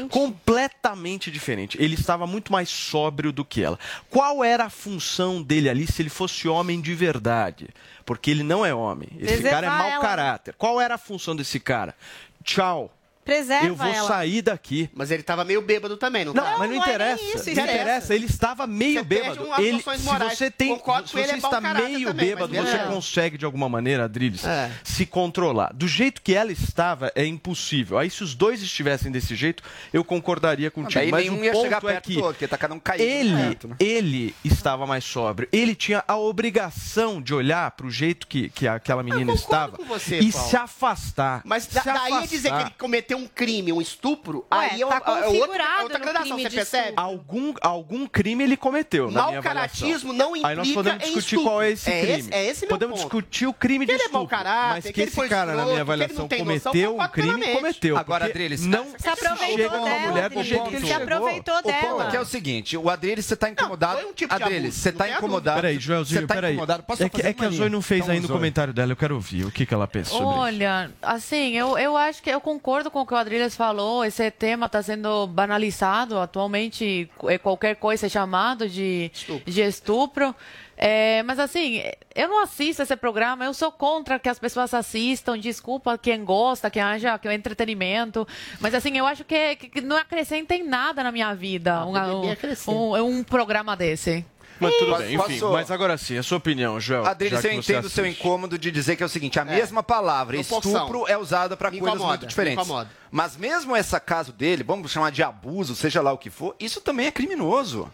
Completamente diferente. Ele estava muito mais sóbrio do que ela. Qual era a função dele ali se ele fosse homem de verdade? Porque ele não é homem. Esse cara é mau ela. caráter. Qual era a função desse cara? Tchau. Preserva Eu vou ela. sair daqui. Mas ele tava meio bêbado também, não, Não, tá? mas não, não é interessa. isso, não interessa. interessa. Ele estava meio Você bêbado. Ele, se morais. você tem, Concordo se com ele, você é está caráter meio também, bêbado, você beleza. consegue de alguma maneira, Adriles, É. se controlar. Do jeito que ela estava, é impossível. Aí, se os dois estivessem desse jeito, eu concordaria contigo. Mas nenhum o ia é que do outro, tá cada um caído. ele, perto, né? ele estava mais sóbrio. Ele tinha a obrigação de olhar para o jeito que, que aquela menina estava você, e Paulo. se afastar. Mas se da, daí afastar. dizer que ele cometeu um crime, um estupro, Ué, aí é, tá é outra, é configurado outra no gradação, crime você percebe? estupro. Algum, algum crime ele cometeu, na avaliação. caratismo não Aí nós implica podemos em discutir estupro. qual é esse É crime. esse- é esse meu podemos ponto. discutir o crime de Que ele é mau estupro. caráter, mas que, que ele esse foi cara, na minha que avaliação, noção, cometeu um crime, cometeu. Agora, Adriles, não Se aproveitou dela, mulher do jeito que ele Se aproveitou dela. aqui é o seguinte, o Adriles, você tá incomodado. um tipo de Adriles, você não tá tem incomodado. Peraí, Joelzinho, Você tá peraí. É que, é que a uma Zoe não fez Então, ainda o comentário dela, eu quero ouvir o que, que ela pensa sobre isso. Olha, assim, eu, eu acho que eu concordo com o que o Adriles falou. Esse tema está sendo banalizado. Atualmente, é qualquer coisa é chamado de estupro. De estupro. É, mas assim, eu não assisto esse programa, eu sou contra que as pessoas assistam, desculpa quem gosta, que haja que é entretenimento, mas assim, eu acho que, que não acrescenta em nada na minha vida um, BBB um, acrescenta. um, um programa desse. Mas tudo bem, enfim. posso- Mas agora sim, a sua opinião, Joel. Adriles, já eu entendo o seu incômodo de dizer que é o seguinte, a mesma palavra, Proporção. estupro, é usada para coisas incomoda, muito diferentes. Mas mesmo esse caso dele, vamos chamar de abuso, seja lá o que for, isso também é criminoso.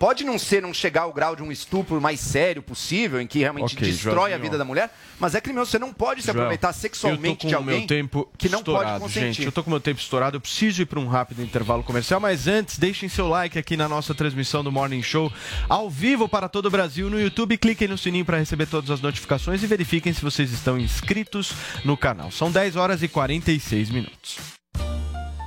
Pode não ser, não chegar ao grau de um estupro mais sério possível, em que realmente Ok, destrói a vida da mulher, mas é criminoso. Você não pode se Joel, aproveitar sexualmente de alguém tempo que não pode consentir. gente. Eu tô com o meu tempo estourado, eu preciso ir para um rápido intervalo comercial, mas antes, deixem seu like aqui na nossa transmissão do Morning Show, ao vivo para todo o Brasil no YouTube. Cliquem no sininho para receber todas as notificações e verifiquem se vocês estão inscritos no canal. São 10 horas e 46 minutos.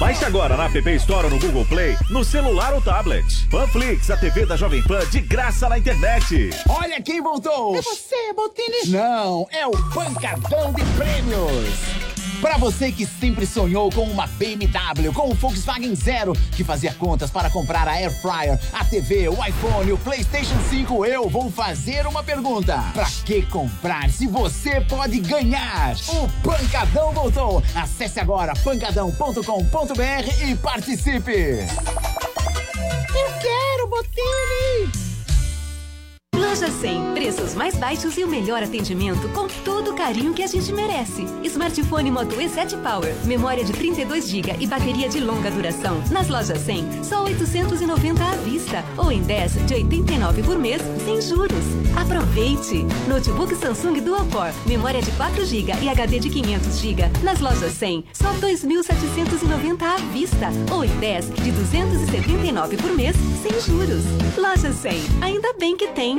Baixe agora na App Store ou no Google Play, no celular ou tablet. Panflix, a TV da Jovem Pan de graça na internet. Olha quem voltou! É você, Botini? Não, é o Pancadão de Prêmios! Para você que sempre sonhou com uma BMW, com o Volkswagen Zero, que fazia contas para comprar a Air Fryer, a TV, o iPhone, o PlayStation 5, eu vou fazer uma pergunta. Para que comprar se você pode ganhar? O Pancadão voltou! Acesse agora pancadão.com.br e participe! Eu quero, Botini! Loja 100, preços mais baixos e o melhor atendimento com todo o carinho que a gente merece. Smartphone Moto E7 Power, memória de 32 GB e bateria de longa duração. Nas lojas 100, só 890 à vista ou em 10 de 89 por mês, sem juros. Aproveite! Notebook Samsung Dual Core, memória de 4 GB e HD de 500 GB. Nas lojas 100, só 2.790 à vista ou em 10 de 279 por mês, sem juros. Loja 100, ainda bem que tem.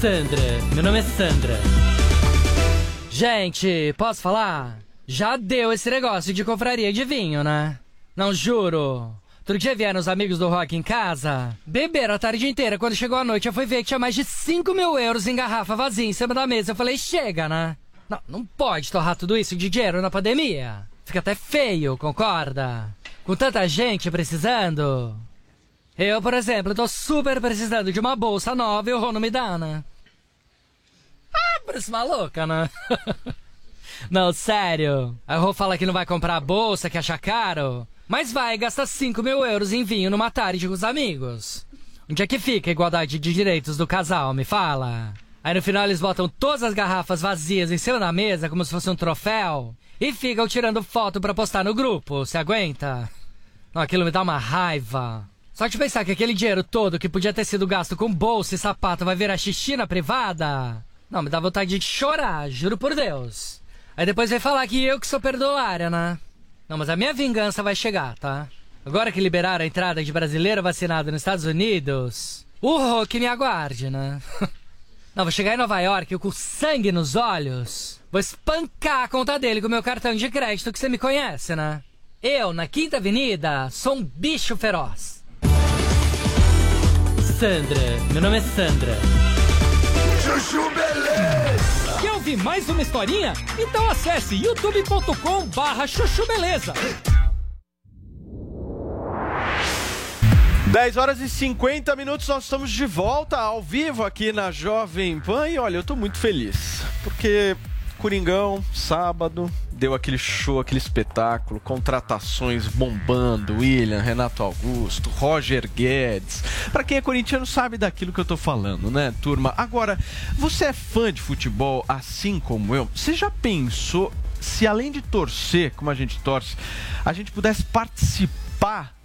Sandra, meu nome é Sandra. Gente, posso falar? Já deu esse negócio de confraria de vinho, né? Não juro. Outro dia vieram os amigos do rock em casa, beberam a tarde inteira. Quando chegou a noite, eu fui ver que tinha mais de 5 mil euros em garrafa vazia em cima da mesa. Eu falei, chega, né? Não, não pode torrar tudo isso de dinheiro na pandemia. Fica até feio, concorda? Com tanta gente precisando. Eu, por exemplo, tô super precisando de uma bolsa nova e o Rô não me dá, né? Ah, parece maluca, né? não, sério. A Rô fala que não vai comprar a bolsa, que acha caro. Mas vai gastar 5 mil euros em vinho numa tarde com os amigos. Onde é que fica a igualdade de direitos do casal, me fala? Aí no final eles botam todas as garrafas vazias em cima da mesa como se fosse um troféu. E ficam tirando foto pra postar no grupo. Se aguenta? Não, aquilo me dá uma raiva. Só de pensar que aquele dinheiro todo que podia ter sido gasto com bolsa e sapato vai virar xixi na privada. Não, me dá vontade de chorar, juro por Deus. Aí depois vem falar que eu que sou perdoária, né? Não, mas a minha vingança vai chegar, tá? Agora que liberaram a entrada de brasileiro vacinado nos Estados Unidos, o que me aguarde, né? Não, vou chegar em Nova York com sangue nos olhos. Vou espancar a conta dele com meu cartão de crédito que você me conhece, né? Eu, na Quinta Avenida, sou um bicho feroz. Sandra, meu nome é Sandra. Chuchu Beleza. Quer ouvir mais uma historinha? Então acesse youtube.com barra chuchu beleza. 10 horas e 50 minutos, nós estamos de volta ao vivo aqui na Jovem Pan. E olha, eu tô muito feliz. Porque Coringão, sábado, deu aquele show, aquele espetáculo, contratações bombando, William, Renato Augusto, Roger Guedes. Pra quem é corintiano sabe daquilo que eu tô falando, né, turma? Agora, você é fã de futebol assim como eu? Você já pensou se além de torcer, como a gente torce, a gente pudesse participar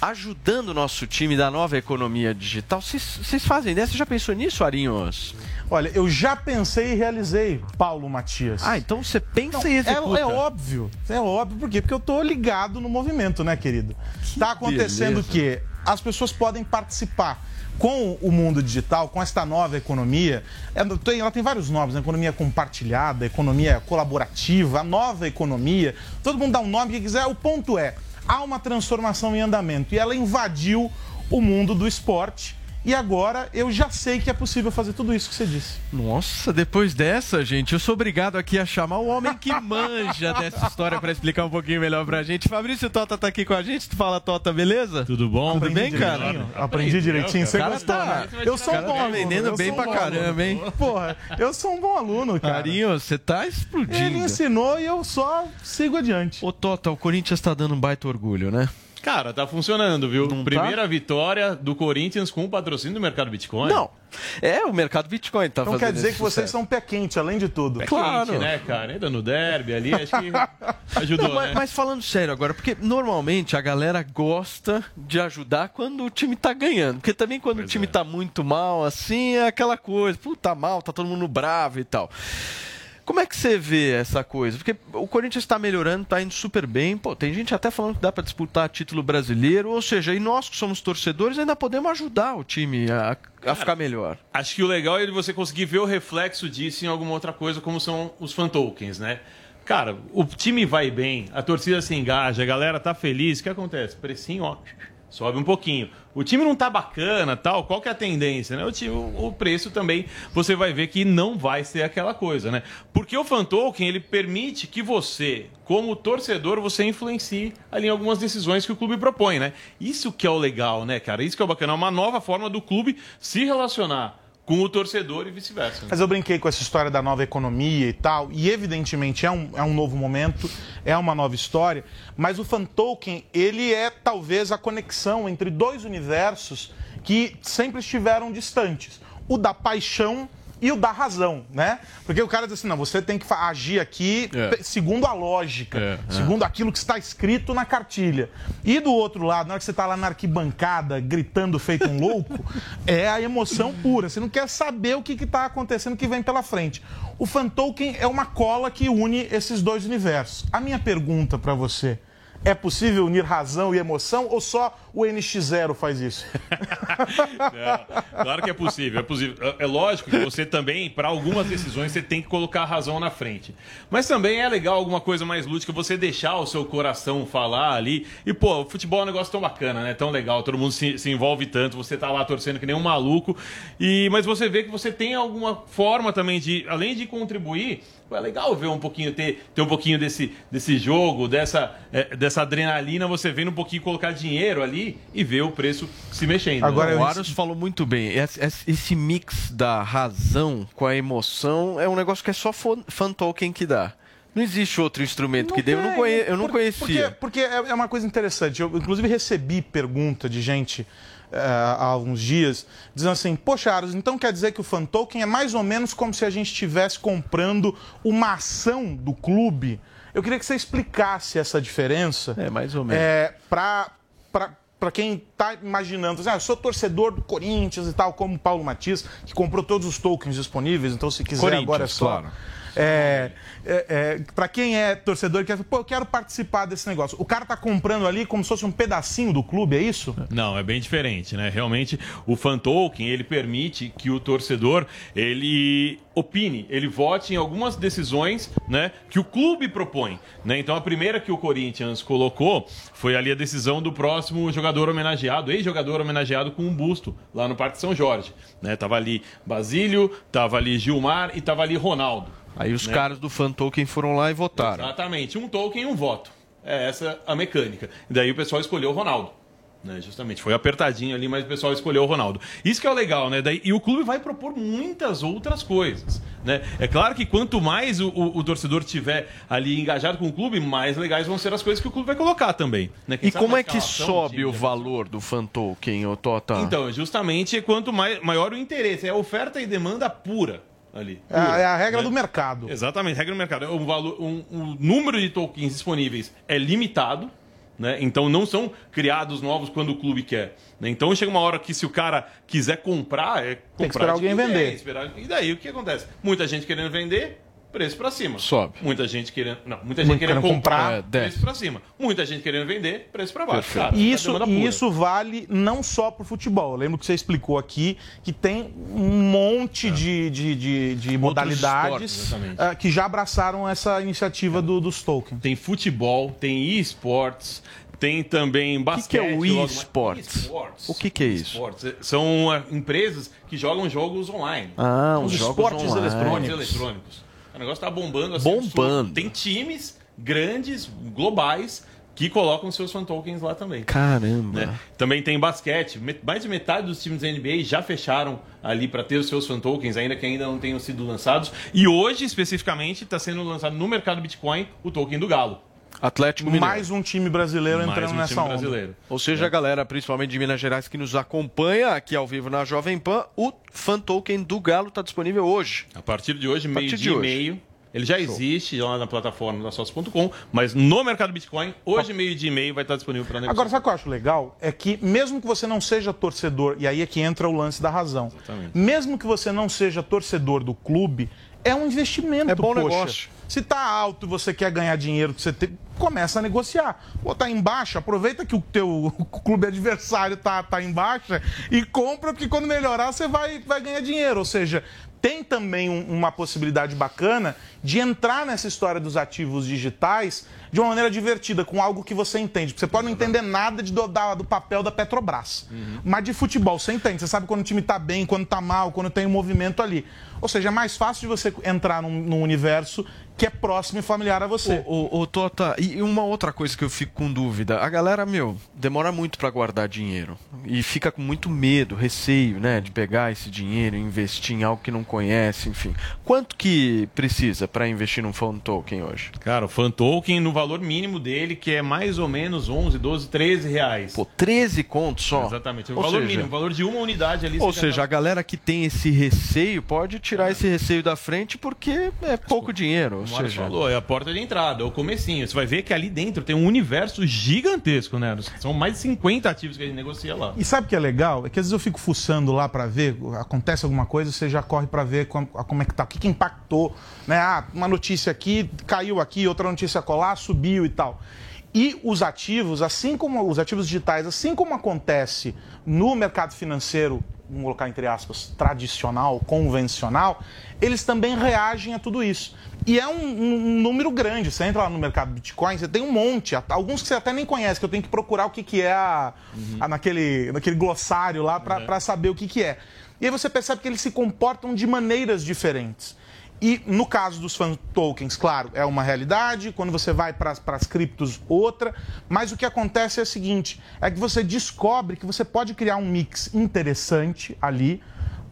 ajudando o nosso time da nova economia digital? Vocês fazem ideia? Você já pensou nisso, Arinhos? Olha, eu já pensei e realizei, Paulo Matias. Ah, então você pensa Não, e é, executa. é óbvio, é óbvio. Por quê? Porque eu tô ligado no movimento, né, querido? tá acontecendo beleza. que as pessoas podem participar com o mundo digital, com esta nova economia. É, Ela tem vários nomes, né? economia compartilhada, economia colaborativa, a nova economia. Todo mundo dá um nome que quiser. O ponto é, há uma transformação em andamento e ela invadiu o mundo do esporte. E agora eu já sei que é possível fazer tudo isso que você disse. Nossa, depois dessa, gente, eu sou obrigado aqui a chamar o homem que manja dessa história pra explicar um pouquinho melhor pra gente. Fabrício Tota tá aqui com a gente. Tu fala, Tota, beleza? Tudo bom? Tudo bem, cara? aprendi direitinho, você cara gostou, tá- né? Eu sou um bom tá aluno. vendendo bem pra caramba, hein? Porra, eu sou um bom aluno, cara. Carinho, você tá explodindo. Ele ensinou e eu só sigo adiante. Ô, Tota, o Corinthians tá dando um baita orgulho, né? Cara, tá funcionando, viu? Primeira vitória do Corinthians com o patrocínio do mercado Bitcoin. Não. É, o mercado Bitcoin tá Então fazendo quer dizer que vocês sucesso. são pé quente, além de tudo. Pé quente, né, cara? Ainda no derby ali, acho que ajudou, Não, mas, né? mas falando sério agora, porque normalmente a galera gosta de ajudar quando o time tá ganhando. Porque também quando o time tá muito mal, assim, é aquela coisa, puta, tá mal, tá todo mundo bravo e tal. Como é que você vê essa coisa? Porque o Corinthians está melhorando, está indo super bem. Pô, tem gente até falando que dá para disputar título brasileiro. Ou seja, e nós que somos torcedores ainda podemos ajudar o time a, a ficar melhor. Acho que o legal é você conseguir ver o reflexo disso em alguma outra coisa, como são os fan tokens, né? Cara, o time vai bem, a torcida se engaja, a galera tá feliz. O que acontece? Precinho, ó, sobe um pouquinho. O time não tá bacana, tal, qual que é a tendência, né? O, time, o o preço também, você vai ver que não vai ser aquela coisa, né? Porque o fan token, ele permite que você, como torcedor, você influencie ali em algumas decisões que o clube propõe, né? Isso que é o legal, né, cara? Isso que é o bacana, é uma nova forma do clube se relacionar com o torcedor e vice-versa. Mas eu brinquei com essa história da nova economia e tal, e evidentemente é um, é um novo momento, é uma nova história, mas o fan token, ele é talvez a conexão entre dois universos que sempre estiveram distantes. O da paixão e o da razão, né? Porque o cara diz assim, não, você tem que agir aqui É. segundo a lógica, É, é. segundo aquilo que está escrito na cartilha. E do outro lado, na hora que você está lá na arquibancada gritando feito um louco, é a emoção pura. Você não quer saber o que está acontecendo que vem pela frente. O fan token é uma cola que une esses dois universos. A minha pergunta para você é possível unir razão e emoção ou só o NX0 faz isso? Claro que é possível, é possível. É- É lógico que você também, para algumas decisões, você tem que colocar a razão na frente. Mas também é legal alguma coisa mais lúdica, você deixar o seu coração falar ali. E, pô, o futebol é um negócio tão bacana, né? Tão legal, todo mundo se, se envolve tanto, você tá lá torcendo que nem um maluco. E, mas você vê que você tem alguma forma também de, além de contribuir, é legal ver um pouquinho, ter, ter um pouquinho desse, desse jogo, dessa, é, dessa adrenalina, você vendo um pouquinho colocar dinheiro ali e ver o preço se mexendo. Agora, né? o Aros falou muito bem. Esse, mix da razão com a emoção é um negócio que é só fan, token que dá. Não existe outro instrumento que dê. Eu não, conhe, eu não Por- conhecia. Porque, porque é é uma coisa interessante. Eu, inclusive, recebi pergunta de gente eh, há alguns dias, dizendo assim: Poxa, Aros, então quer dizer que o fan token é mais ou menos como se a gente estivesse comprando uma ação do clube? Eu queria que você explicasse essa diferença. É, mais ou menos. É, para para quem está imaginando, assim, ah, eu sou torcedor do Corinthians e tal, como o Paulo Matias, que comprou todos os tokens disponíveis, então se quiser agora é só. claro. É, é, é, para quem é torcedor, quer, pô, eu quero participar desse negócio. O cara tá comprando ali como se fosse um pedacinho do clube, é isso? Não, é bem diferente, né? Realmente, o fan token, ele permite que o torcedor, ele opine, ele vote em algumas decisões, né, que o clube propõe, né? Então, a primeira que o Corinthians colocou foi ali a decisão do próximo jogador homenageado, ex-jogador homenageado com um busto lá no Parque São Jorge, né? Tava ali Basílio, tava ali Gilmar e tava ali Ronaldo. Aí os né? caras do fan token foram lá e votaram. Exatamente, um token e um voto. É essa a mecânica. E daí o pessoal escolheu o Ronaldo. Né, justamente, foi apertadinho ali, mas o pessoal escolheu o Ronaldo. Isso que é o legal, né? Daí, e o clube vai propor muitas outras coisas. Né? É claro que quanto mais o, o- o torcedor tiver ali engajado com o clube, mais legais vão ser as coisas que o clube vai colocar também. Né? E como é que sobe o valor do fan token, ô Tota? Então, justamente quanto mai- maior o interesse, é oferta e demanda pura ali. É a- é a regra né? do mercado. Exatamente, regra do mercado. O, valor, um, o número de tokens disponíveis é limitado, né? Então não são criados novos quando o clube quer. né? Então chega uma hora que se o cara quiser comprar, é comprar Tem que esperar alguém vender. esperar- E daí o que acontece? Muita gente querendo vender, preço pra cima. Sobe. Muita gente querendo, não, muita gente querendo querendo comprar, comprar, é, preço pra cima. Muita gente querendo vender, preço pra baixo. Cara, E é isso, demanda e isso vale não só pro futebol. Eu lembro que você explicou aqui que tem um monte de, de, de, de modalidades esportes, ah, que já abraçaram essa iniciativa do- dos tokens. Tem futebol, tem esportes, tem também O que, basquete. que é o esportes. O que, que é isso? Esportes. São ah, empresas que jogam jogos online. Ah, Os os jogos esportes online. eletrônicos. Esportes eletrônicos. O negócio tá bombando assim. Bombando. Tem times grandes, globais, que colocam seus fan tokens lá também. Caramba. né? Também tem basquete. Mais de metade dos times da NBA já fecharam ali para ter os seus fan tokens, ainda que ainda não tenham sido lançados. E hoje, especificamente, está sendo lançado no mercado Bitcoin o token do Galo. Atlético Mineiro. Mais um time brasileiro Mais entrando um nessa time onda. brasileiro. Ou seja, a galera, principalmente de Minas Gerais, que nos acompanha aqui ao vivo na Jovem Pan, o fan token do Galo está disponível hoje. A partir de hoje, meio de dia e meio. Ele já existe lá na plataforma da sócio.com, mas no mercado Bitcoin, hoje, meio dia e meio, vai estar disponível para negociar. Agora, sabe o que eu acho legal? É que mesmo que você não seja torcedor, e aí é que entra o lance da razão. Exatamente. Mesmo que você não seja torcedor do clube, é um investimento. É bom poxa. negócio. Se tá alto e você quer ganhar dinheiro, que você tem, começa a negociar. Ou tá em baixa, aproveita que o teu clube adversário tá, tá em baixa e compra, porque quando melhorar você vai, vai ganhar dinheiro. Ou seja, tem também um- uma possibilidade bacana de entrar nessa história dos ativos digitais de uma maneira divertida, com algo que você entende. Você pode não entender nada de, do, da- do papel da Petrobras, mas de futebol você entende. Você sabe quando o time tá bem, quando tá mal, quando tem um movimento ali. Ou seja, é mais fácil de você entrar num, num universo que é próximo e familiar a você. Ô, ô, ô, Tota, e uma outra coisa que eu fico com dúvida. A galera, meu, demora muito para guardar dinheiro. E fica com muito medo, receio, né? De pegar esse dinheiro e investir em algo que não conhece, enfim. Quanto que precisa para investir num phone token hoje? Cara, o fan token no valor mínimo dele, que é mais ou menos 11, 12, 13 reais. Pô, 13 contos só? Exatamente. O Ou valor seja- mínimo, o valor de uma unidade ali. Ou seja, a galera que tem esse receio pode tirar esse receio da frente porque é pouco dinheiro. Como o Mário falou, é a porta de entrada, é o comecinho. Você vai ver que ali dentro tem um universo gigantesco, né? São mais de 50 ativos que a gente negocia lá. E sabe o que é legal? É que às vezes eu fico fuçando lá pra ver, acontece alguma coisa, você já corre pra ver como, como é que tá, o que, que impactou, né? Ah, uma notícia aqui, caiu aqui, outra notícia colar, subiu e tal. E os ativos, assim como os ativos digitais, assim como acontece no mercado financeiro, vamos colocar entre aspas, tradicional, convencional, eles também reagem a tudo isso. E é um, um- número grande. Você entra lá no mercado Bitcoin, você tem um monte, alguns que você até nem conhece, que eu tenho que procurar o que, que é a, a- naquele, naquele glossário lá para saber o que, que é. E aí você percebe que eles se comportam de maneiras diferentes. E no caso dos fan tokens, claro, é uma realidade. Quando você vai para as criptos, outra. Mas o que acontece é o seguinte: é que você descobre que você pode criar um mix interessante ali,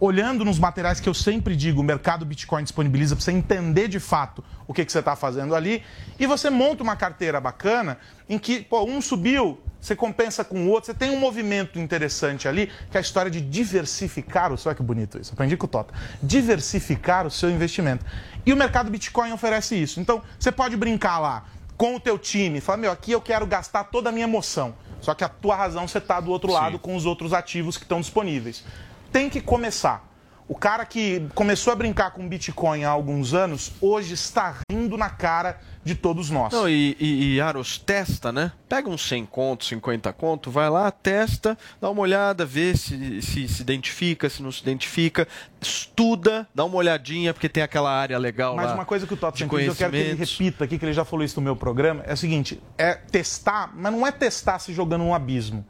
olhando nos materiais que eu sempre digo, o mercado Bitcoin disponibiliza para você entender de fato o que, que você está fazendo ali. E você monta uma carteira bacana em que, pô, um subiu, você compensa com o outro, você tem um movimento interessante ali, que é a história de diversificar o seu. Olha que bonito isso, aprendi com o Tota. Diversificar o seu investimento. E o mercado Bitcoin oferece isso. Então, você pode brincar lá com o teu time, falar, meu, aqui eu quero gastar toda a minha emoção. Só que a tua razão você está do outro lado com os outros ativos que estão disponíveis. Tem que começar. O cara que começou a brincar com Bitcoin há alguns anos, hoje está rindo na cara de todos nós. Não, e, e, e Aros, testa, né? Pega uns 100 conto, 50 conto, vai lá, testa, dá uma olhada, vê se se, se identifica, se não se identifica, estuda, dá uma olhadinha, porque tem aquela área legal Mas lá. uma coisa que o Toto sempre diz, eu quero que ele repita aqui, que ele já falou isso no meu programa, é o seguinte, é testar, mas não é testar se jogando num abismo.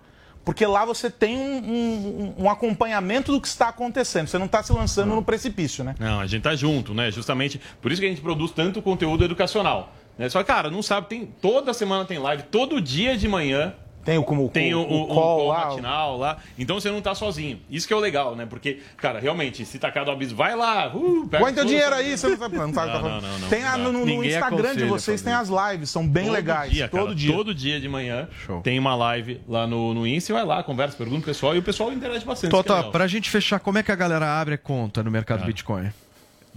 Porque lá você tem um, um- um acompanhamento do que está acontecendo. Você não está se lançando no precipício, né? Não, a gente tá junto, né? Justamente por isso que a gente produz tanto conteúdo educacional. Né? Só que, cara, não sabe, tem toda semana tem live, todo dia de manhã. Tem o, como, tem o, o- o, o o call call lá, o- matinal lá. Então você não tá sozinho. Isso que é o legal, né? Porque, cara, realmente, se tacar do abismo, vai lá. Uh, pega Põe teu dinheiro aí, você não sabe, não sabe o que tá Não, falando. não, não, Tem a- não no, no Instagram de vocês tem as lives, são bem Todo legais. dia, cara, todo dia. Todo dia de manhã tem uma live lá no, no Insta e vai lá, conversa, pergunta pro pessoal e o pessoal interage bastante. é Tota, legal. pra gente fechar, como é que a galera abre a conta no mercado Bitcoin?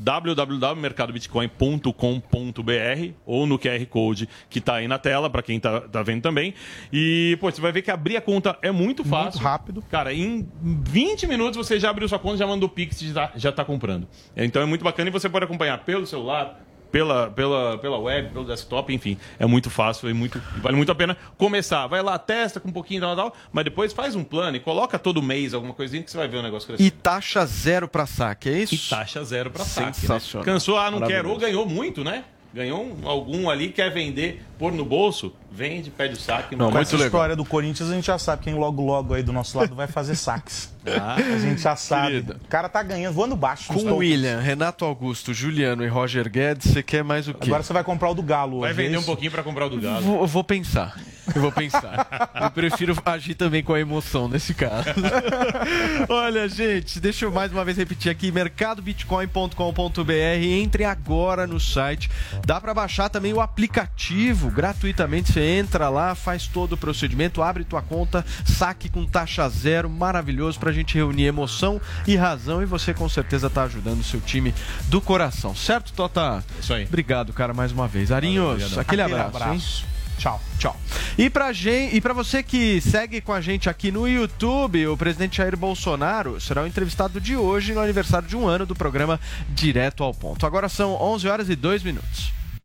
www.mercadobitcoin.com.br ou no QR Code que tá aí na tela, para quem tá, tá vendo também. E, pô, você vai ver que abrir a conta é muito fácil. Muito rápido. Cara, em 20 minutos você já abriu sua conta, já mandou o Pix e já, já tá comprando. Então é muito bacana e você pode acompanhar pelo celular, pela, pela, pela web, pelo desktop, enfim. É muito fácil e muito, vale muito a pena começar. Vai lá, testa com um pouquinho, tal, tal, mas depois faz um plano e coloca todo mês alguma coisinha que você vai ver o negócio crescer. E taxa zero pra saque, é isso? E taxa zero pra saque. Sensacional. Né? Cansou, ah, não quero, ou ganhou muito, né? Ganhou um- algum ali, quer vender, pôr no bolso, vende, pede o saque. Com essa história do Corinthians, a gente já sabe quem logo, logo aí do nosso lado vai fazer saques. Ah, a gente já sabe. querida. O cara tá ganhando, voando baixo. Com. William, Renato Augusto, Juliano e Roger Guedes, você quer mais o quê? Agora você vai comprar o do Galo Vai hoje, é vender um isso? pouquinho pra comprar o do Galo. Vou, vou pensar. Eu vou pensar. Eu prefiro agir também com a emoção nesse caso. Olha, gente, deixa eu mais uma vez repetir aqui: mercadobitcoin.com.br. Entre agora no site. Dá para baixar também o aplicativo gratuitamente. Você entra lá, faz todo o procedimento, abre tua conta, saque com taxa zero. Maravilhoso pra gente reunir emoção e razão. E você com certeza tá ajudando o seu time do coração. Certo, Tota? Isso aí. Obrigado, cara, mais uma vez. Arinhos, aquele Aquele abraço. abraço. hein? Tchau. Tchau. E pra, gente, e pra você que segue com a gente aqui no YouTube, o presidente Jair Bolsonaro será o entrevistado de hoje no aniversário de um ano do programa Direto ao Ponto. Agora são 11 horas e 2 minutos.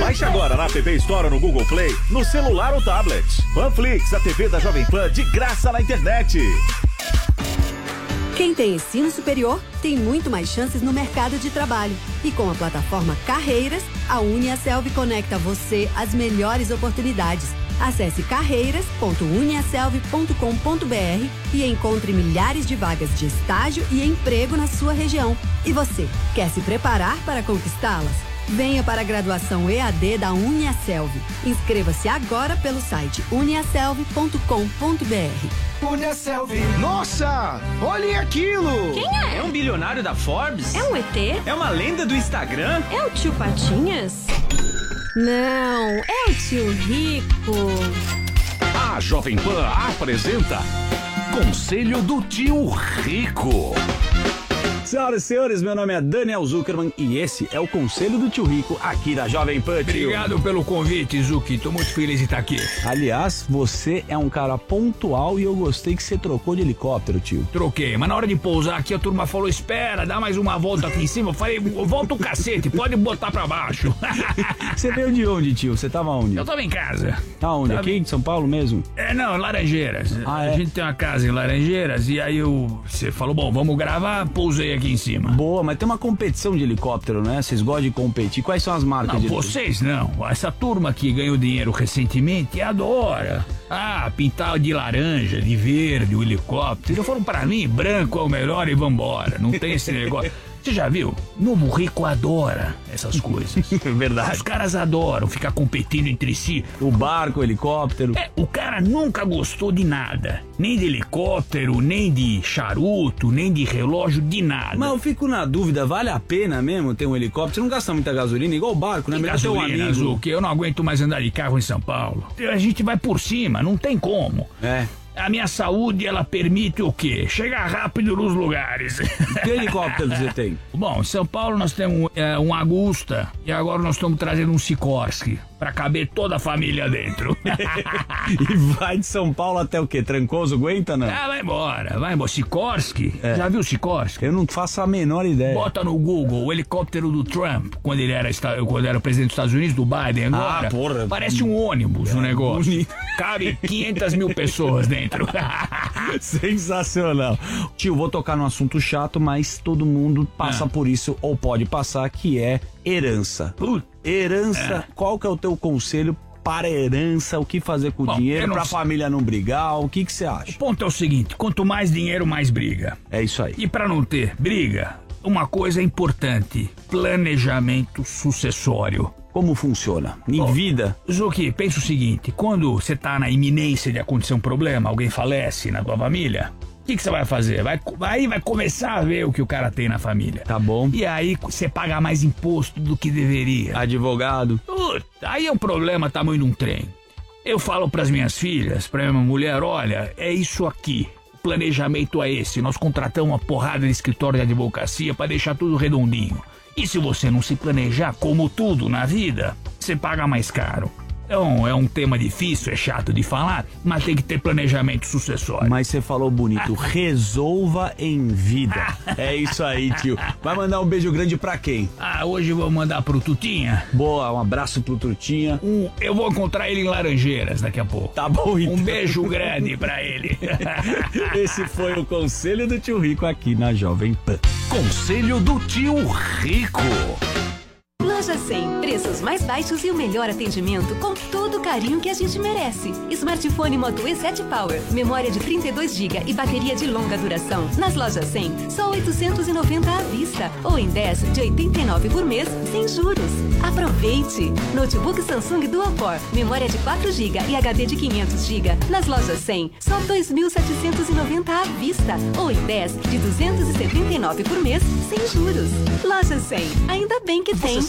Baixe agora na TV Store no Google Play, no celular ou tablet. Panflix, a TV da Jovem Pan de graça na internet. Quem tem ensino superior tem muito mais chances no mercado de trabalho. E com a plataforma Carreiras, a Uniaselv conecta você às melhores oportunidades. Acesse carreiras.uniaselv.com.br e encontre milhares de vagas de estágio e emprego na sua região. E você, quer se preparar para conquistá-las? Venha para a graduação EAD da Uniaselv. Inscreva-se agora pelo site uniaselv.com.br. Uniaselv. Nossa, olhem aquilo! Quem é? É um bilionário da Forbes? É um ET? É uma lenda do Instagram? É o tio Patinhas? Não, é o tio Rico. A Jovem Pan apresenta Conselho do Tio Rico. Senhoras e senhores, meu nome é Daniel Zuckerman e esse é o Conselho do Tio Rico aqui da Jovem Pan. tio. Obrigado pelo convite, Zuki. Tô muito feliz de estar aqui. Aliás, você é um cara pontual e eu gostei que você trocou de helicóptero, tio. Troquei, mas na hora de pousar aqui a turma falou: espera, dá mais uma volta aqui em cima. Eu falei: volta o cacete, pode botar pra baixo. Você veio de onde, tio? Você tava onde? Eu tava em casa. Aonde? Tava Aqui em São Paulo mesmo? É, não, Laranjeiras. Ah, A é? gente tem uma casa em Laranjeiras e aí eu, você falou: bom, vamos gravar, pousei aqui em cima. Boa, mas tem uma competição de helicóptero, né? Vocês gostam de competir. Quais são as marcas Não, de vocês não. Essa turma que ganhou dinheiro recentemente adora. Ah, pintar de laranja, de verde, o helicóptero. Foram pra mim, branco é o melhor e vambora. Não tem esse negócio. Você já viu? Novo rico adora essas coisas. Verdade. Os caras adoram ficar competindo entre si. O barco, o helicóptero. É, o cara nunca gostou de nada. Nem de helicóptero, nem de charuto, nem de relógio, de nada. Mas eu fico na dúvida, vale a pena mesmo ter um helicóptero? Você não gasta muita gasolina, igual o barco, né? Que Melhor ter um gasolina, amigo. Zuki, eu não aguento mais andar de carro em São Paulo. A gente vai por cima, não tem como. É. A minha saúde, ela permite o quê? Chegar rápido nos lugares. Que helicóptero você tem? Bom, em São Paulo nós temos é, um Agusta e agora nós estamos trazendo um Sikorsky pra caber toda a família dentro. E vai de São Paulo até o quê? Trancoso, aguenta, não? ah, vai embora, vai embora. Sikorsky? Já viu Sikorsky? Eu não faço a menor ideia. Bota no Google o helicóptero do Trump, quando ele era, quando era presidente dos Estados Unidos, do Biden agora. Ah, porra. Parece um ônibus o negócio. bonito. Cabe 500 mil pessoas dentro. Sensacional. Tio, vou tocar num assunto chato, mas todo mundo passa Ah. por isso ou pode passar, que é herança. Herança, qual que é o teu conselho para herança? O que fazer com o Bom, dinheiro eu não pra sei. família não brigar? O que que você acha? O ponto é o seguinte: quanto mais dinheiro, mais briga. É isso aí. E pra não ter briga, uma coisa é importante: planejamento sucessório. Como funciona? Em vida? Zuki, pensa o seguinte: quando você tá na iminência de acontecer um problema, alguém falece na tua família, o que que você vai fazer? Vai, aí vai começar a ver o que o cara tem na família. Tá bom. E aí você paga mais imposto do que deveria. Advogado. Puta, aí é um problema tamanho de um trem. Eu falo pras minhas filhas, pra minha mulher, olha, é isso aqui. O planejamento é esse. Nós contratamos uma porrada de escritório de advocacia pra deixar tudo redondinho. E se você não se planejar, como tudo na vida, você paga mais caro. É um, é um tema difícil, é chato de falar, mas tem que ter planejamento sucessório. Mas você falou bonito, resolva em vida. É isso aí, tio. Vai mandar um beijo grande pra quem? Ah, hoje eu vou mandar pro Tutinha. Boa, um abraço pro Trutinha. Um, eu vou encontrar ele em Laranjeiras daqui a pouco. Tá bom, então. Um beijo grande pra ele. Esse foi o conselho do tio Rico aqui na Jovem Pan. Conselho do tio Rico. Loja 100, preços mais baixos e o melhor atendimento com todo o carinho que a gente merece. Smartphone Moto E7 Power, memória de 32 GB e bateria de longa duração. Nas lojas 100, só 890 à vista ou em 10 de 89 por mês sem juros. Aproveite! Notebook Samsung Dual Core, memória de 4 GB e HD de 500 GB. Nas lojas 100, só 2.790 à vista ou em 10 de 279 por mês sem juros. Loja 100, ainda bem que tem.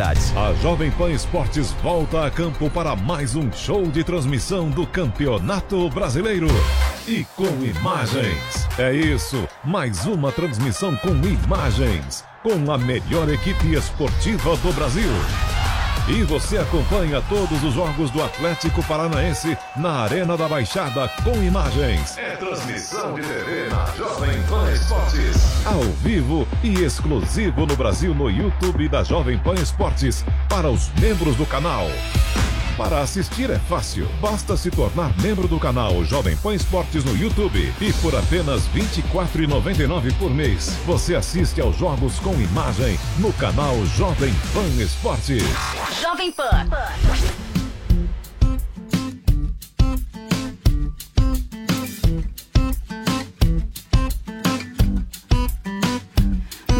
A Jovem Pan Esportes volta a campo para mais um show de transmissão do Campeonato Brasileiro. E com imagens. É isso, mais uma transmissão com imagens. Com a melhor equipe esportiva do Brasil. E você acompanha todos os jogos do Atlético Paranaense na Arena da Baixada com imagens. É transmissão de TV na Jovem Pan Esportes. Ao vivo e exclusivo no Brasil no YouTube da Jovem Pan Esportes para os membros do canal. Para assistir é fácil, basta se tornar membro do canal Jovem Pan Esportes no YouTube e por apenas R$ 24,99 por mês você assiste aos jogos com imagem no canal Jovem Pan Esportes. Jovem Pan.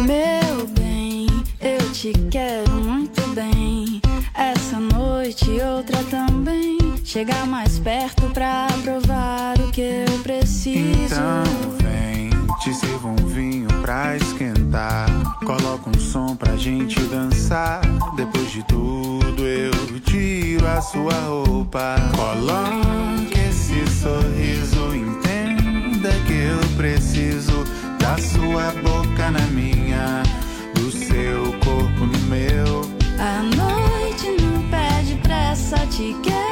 Meu bem, eu te quero noite e outra também. Chegar mais perto pra provar o que eu preciso. Então vem, te sirvo um vinho pra esquentar. Coloca um som pra gente dançar. Depois de tudo eu tiro a sua roupa. Coloque esse sorriso, entenda que eu preciso da sua boca na minha, do seu corpo no meu. A noite pressa, te quero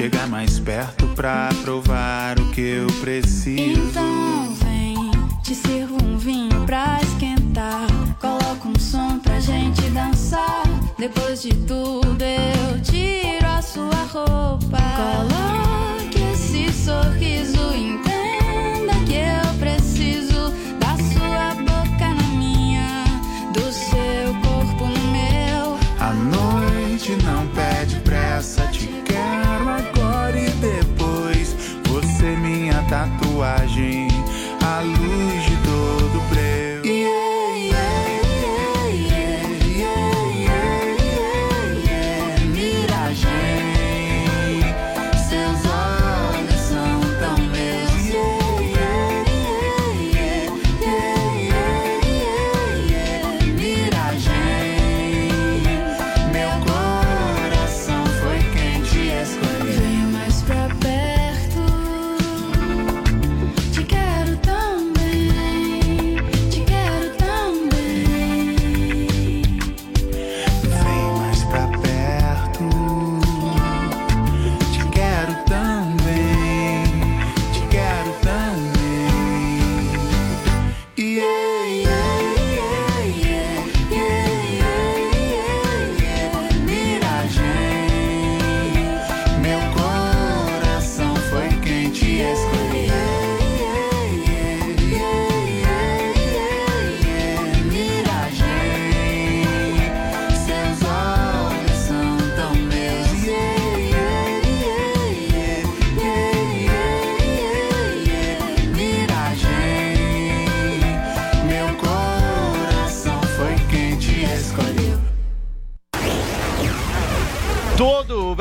Chega mais perto pra provar o que eu preciso. Então vem, te sirvo um vinho pra esquentar. Coloca um som pra gente dançar. Depois de tudo eu tiro a sua roupa.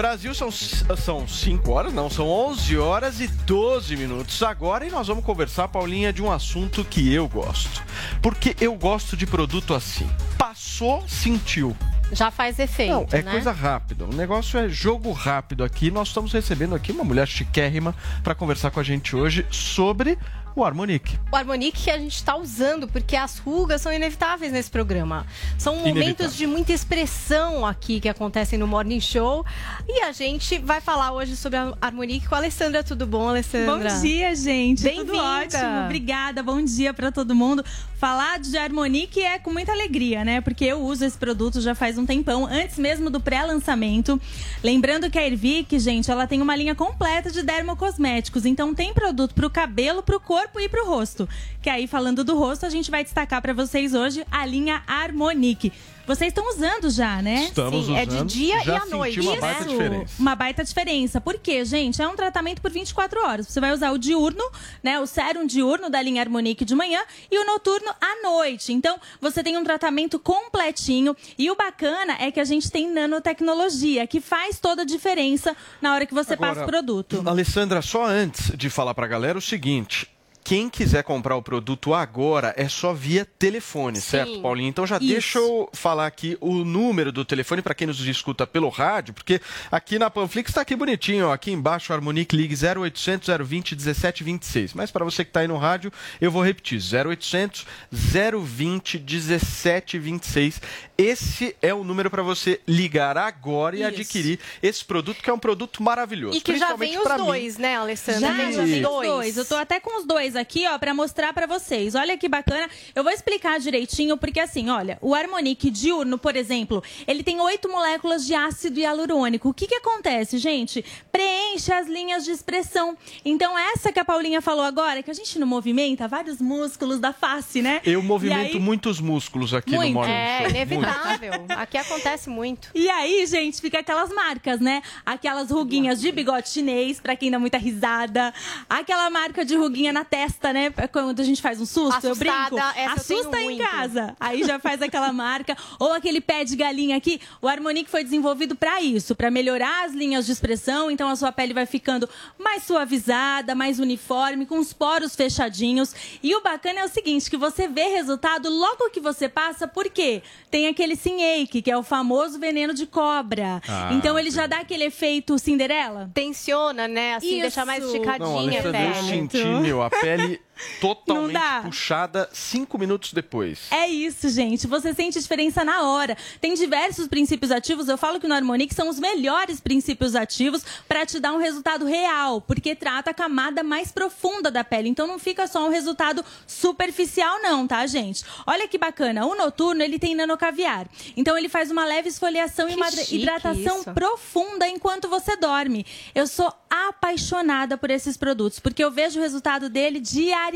Brasil são, são 5 horas, não, são 11 horas e 12 minutos agora e nós vamos conversar, Paulinha, de um assunto que eu gosto. Porque eu gosto de produto assim. Passou, sentiu. Já faz efeito, Não, é né? coisa rápida. O negócio é jogo rápido aqui. Nós estamos recebendo aqui uma mulher chiquérrima para conversar com a gente hoje sobre o Harmonique. O Harmonique que a gente está usando, porque as rugas são inevitáveis nesse programa. São momentos Inevitável. de muita expressão aqui que acontecem no Morning Show. E a gente vai falar hoje sobre a Harmonique com a Alessandra. Tudo bom, Alessandra? Bom dia, gente. Tudo Bem-vinda. ótimo. Obrigada. Bom dia pra todo mundo. Falar de Harmonique é com muita alegria, né? Porque eu uso esse produto já faz um tempão, antes mesmo do pré-lançamento. Lembrando que a Ervic, gente, ela tem uma linha completa de dermocosméticos. Então tem produto pro cabelo, pro corpo e pro rosto. Que aí, falando do rosto, a gente vai destacar pra vocês hoje a linha Harmonique. Vocês estão usando já, né? Estamos Sim, é de usando. dia Já e à noite, uma baita Isso, diferença. Uma baita diferença. Por quê, gente? É um tratamento por 24 horas. Você vai usar o diurno, né? O sérum diurno da linha Harmonique de manhã e o noturno à noite. Então, você tem um tratamento completinho. E o bacana é que a gente tem nanotecnologia, que faz toda a diferença na hora que você passa o produto. Alessandra, só antes de falar pra galera o seguinte. Quem quiser comprar o produto agora é só via telefone, certo, Paulinho? Então já Isso. deixa eu falar aqui o número do telefone para quem nos escuta pelo rádio, porque aqui na Panflix está aqui bonitinho, ó, aqui embaixo, Harmonique Ligue 0800 020 1726. Mas para você que está aí no rádio, eu vou repetir: 0800 020 1726. Esse é o número para você ligar agora e Isso. adquirir esse produto, que é um produto maravilhoso. E que já vem os pra mim. dois, né, Alessandra? Já, Vem já os tem os dois. dois. Eu tô até com os dois aqui, ó, pra mostrar pra vocês. Olha que bacana. Eu vou explicar direitinho, porque assim, olha, o Harmonique diurno, por exemplo, ele tem oito moléculas de ácido hialurônico. O que que acontece, gente? Preenche as linhas de expressão. Então, essa que a Paulinha falou agora, que a gente não movimenta vários músculos da face, né? Eu movimento aí- muitos músculos aqui Muito. no Morning É, Show. inevitável. Aqui acontece muito. E aí, gente, fica aquelas marcas, né? Aquelas ruguinhas de bigode chinês, pra quem dá muita risada. Aquela marca de ruguinha na testa, né? Quando a gente faz um susto, eu Assustada, brinco. essa eu tenho Assusta em muito. casa. Aí já faz aquela marca. Ou aquele pé de galinha aqui. O Harmonique foi desenvolvido pra isso, pra melhorar as linhas de expressão. Então a sua pele vai ficando mais suavizada, mais uniforme, com os poros fechadinhos. E o bacana é o seguinte, que você vê resultado logo que você passa, por quê? Tem aquele Sinake, que é o famoso veneno de cobra. Ah, então ele já dá aquele efeito Cinderela? Tensiona, né? Assim, Isso. deixa mais Não, esticadinha Alessandra, eu até. senti, meu, a pele barely totalmente puxada cinco minutos depois. É isso, gente. Você sente diferença na hora. Tem diversos princípios ativos. Eu falo que no Harmonique são os melhores princípios ativos para te dar um resultado real, porque trata a camada mais profunda da pele. Então não fica só um resultado superficial não, tá, gente? Olha que bacana. O noturno, ele tem nanocaviar. Então ele faz uma leve esfoliação e Que uma chique hidratação isso. profunda enquanto você dorme. Eu sou apaixonada por esses produtos, porque eu vejo o resultado dele diariamente.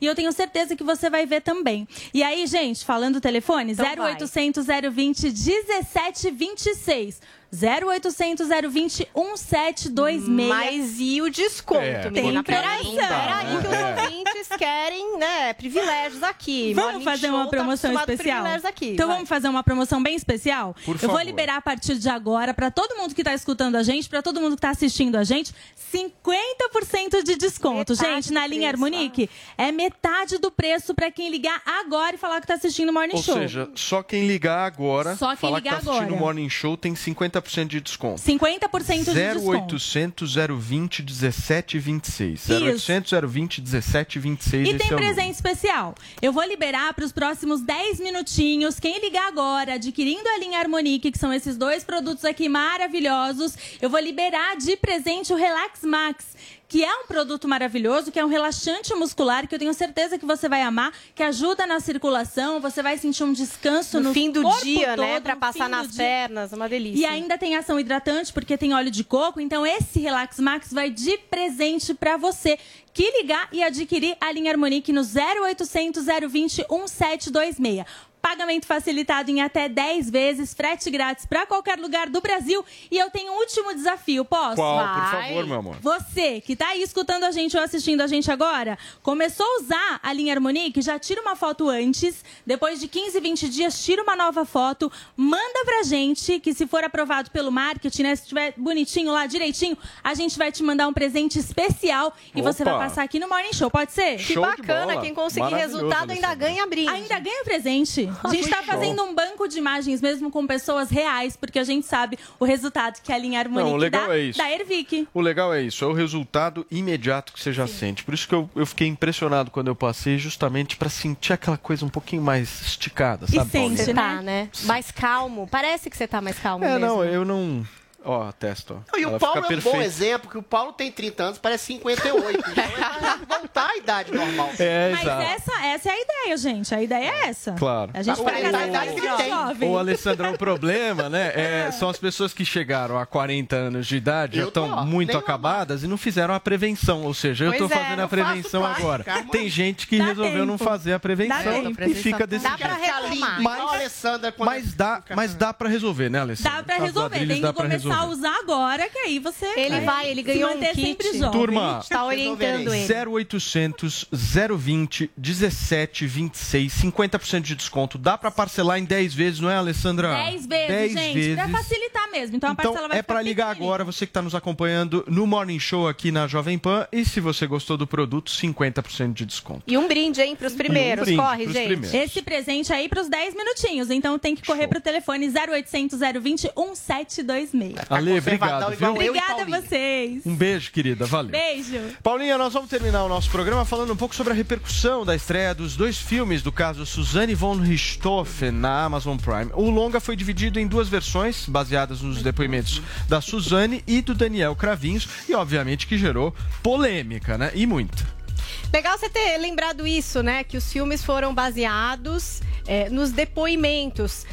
E eu tenho certeza que você vai ver também. E aí, gente, falando o telefone, Então vai. 0800 020 1726. 0800 020 1726. Mas e o desconto, É, menina? Peraí, peraí, que os né? ouvintes querem, né, privilégios aqui. Vamos Morning fazer Show uma tá promoção com especial? Aqui, então vai. vamos fazer uma promoção bem especial? Por Eu vou favor. liberar a partir de agora para todo mundo que está escutando a gente, para todo mundo que está assistindo a gente, 50% de desconto. Metade gente, na linha preço, Harmonique, é metade do preço para quem ligar agora e falar que está assistindo o Morning Ou Show. seja, só quem ligar agora, Só quem falar ligar que tá assistindo o. Morning Show tem 50% de desconto. 50% de desconto. 0800 020 1726. Isso. 0800 020 1726. E tem é presente especial. Eu vou liberar para os próximos 10 minutinhos. Quem ligar agora, adquirindo a linha Harmonique, que são esses dois produtos aqui maravilhosos, eu vou liberar de presente o Relax Max. Que é um produto maravilhoso, que é um relaxante muscular, que eu tenho certeza que você vai amar, que ajuda na circulação, você vai sentir um descanso no, No fim do dia, né? todo, Pra no passar nas pernas, uma delícia. E ainda tem ação hidratante, porque tem óleo de coco. Então, esse Relax Max vai de presente pra você que ligar e adquirir a linha Harmonique no 0800 020 1726. Pagamento facilitado em até 10 vezes, frete grátis para qualquer lugar do Brasil. E eu tenho um último desafio, posso? Qual? Por favor, meu amor. Você que tá aí escutando a gente ou assistindo a gente agora, começou a usar a linha Harmonique, já tira uma foto antes, depois de 15, 20 dias, tira uma nova foto, manda pra gente, que se for aprovado pelo marketing, né, se estiver bonitinho lá, direitinho, a gente vai te mandar um presente especial e você Opa. vai passar aqui no Morning Show, pode ser? Que bacana, quem conseguir resultado ainda ganha brinde. Ainda ganha presente. A gente tá Show. fazendo um banco de imagens mesmo com pessoas reais, porque a gente sabe o resultado que a linha Harmonique Não, o legal dá, é isso. da Ervic. O legal é isso, é o resultado imediato que você já sente. Por isso que eu, eu fiquei impressionado quando eu passei, justamente para sentir aquela coisa um pouquinho mais esticada, sabe? Paulinha? Você tá, né? Mais calmo. Parece que você tá mais calmo É, mesmo. não, eu não. Ó, ó. E o Ela Paulo é um bom perfeita. exemplo, que o Paulo tem 30 anos, parece 58. Então ele vai voltar à idade normal. É, Mas exato. essa, essa é a ideia, gente. A ideia é essa. Claro. A gente Tá vai casar idade que ele tem. jovem. Ô, Alessandro, o problema, né? é, são as pessoas que chegaram a 40 anos de idade, já Eu tô, estão muito nem acabadas e não fizeram a prevenção. Ou seja, eu Pois tô é, fazendo a prevenção parte, agora. cara. Tem gente que Dá resolveu não tempo. fazer a prevenção tempo. e fica desse Dá jeito. pra reclamar. Mas- Mas dá, mas dá pra resolver, né, Alessandra? Dá pra As resolver. Tem dá que pra começar a usar agora, que aí você Ele vai, ele ganhou um manter kit. sempre jovem. Turma, Tá orientando ele. 0800 020 1726, 50% de desconto. Dá pra parcelar em 10 vezes, não é, Alessandra? 10 vezes, 10 gente. Pra vezes. facilitar mesmo. Então, a Então parcela vai é pra ligar agora, você que está nos acompanhando no Morning Show aqui na Jovem Pan. E se você gostou do produto, 50% de desconto. E um brinde, hein, pros primeiros. brinde Corre, gente. primeiros. Esse presente aí pros 10 minutinhos. Então tem que correr pro telefone 0800 020 1726. Ale, obrigado, viu? Obrigada a vocês. Um beijo, querida. Valeu. Beijo. Paulinha, nós vamos terminar o nosso programa falando um pouco sobre a repercussão da estreia dos dois filmes do caso Suzanne von Richthofen na Amazon Prime. O longa foi dividido em duas versões, baseadas nos depoimentos da Suzanne e do Daniel Cravinhos, e obviamente que gerou polêmica, né? E muita. Legal você ter lembrado isso, né? Que os filmes foram baseados é, nos depoimentos.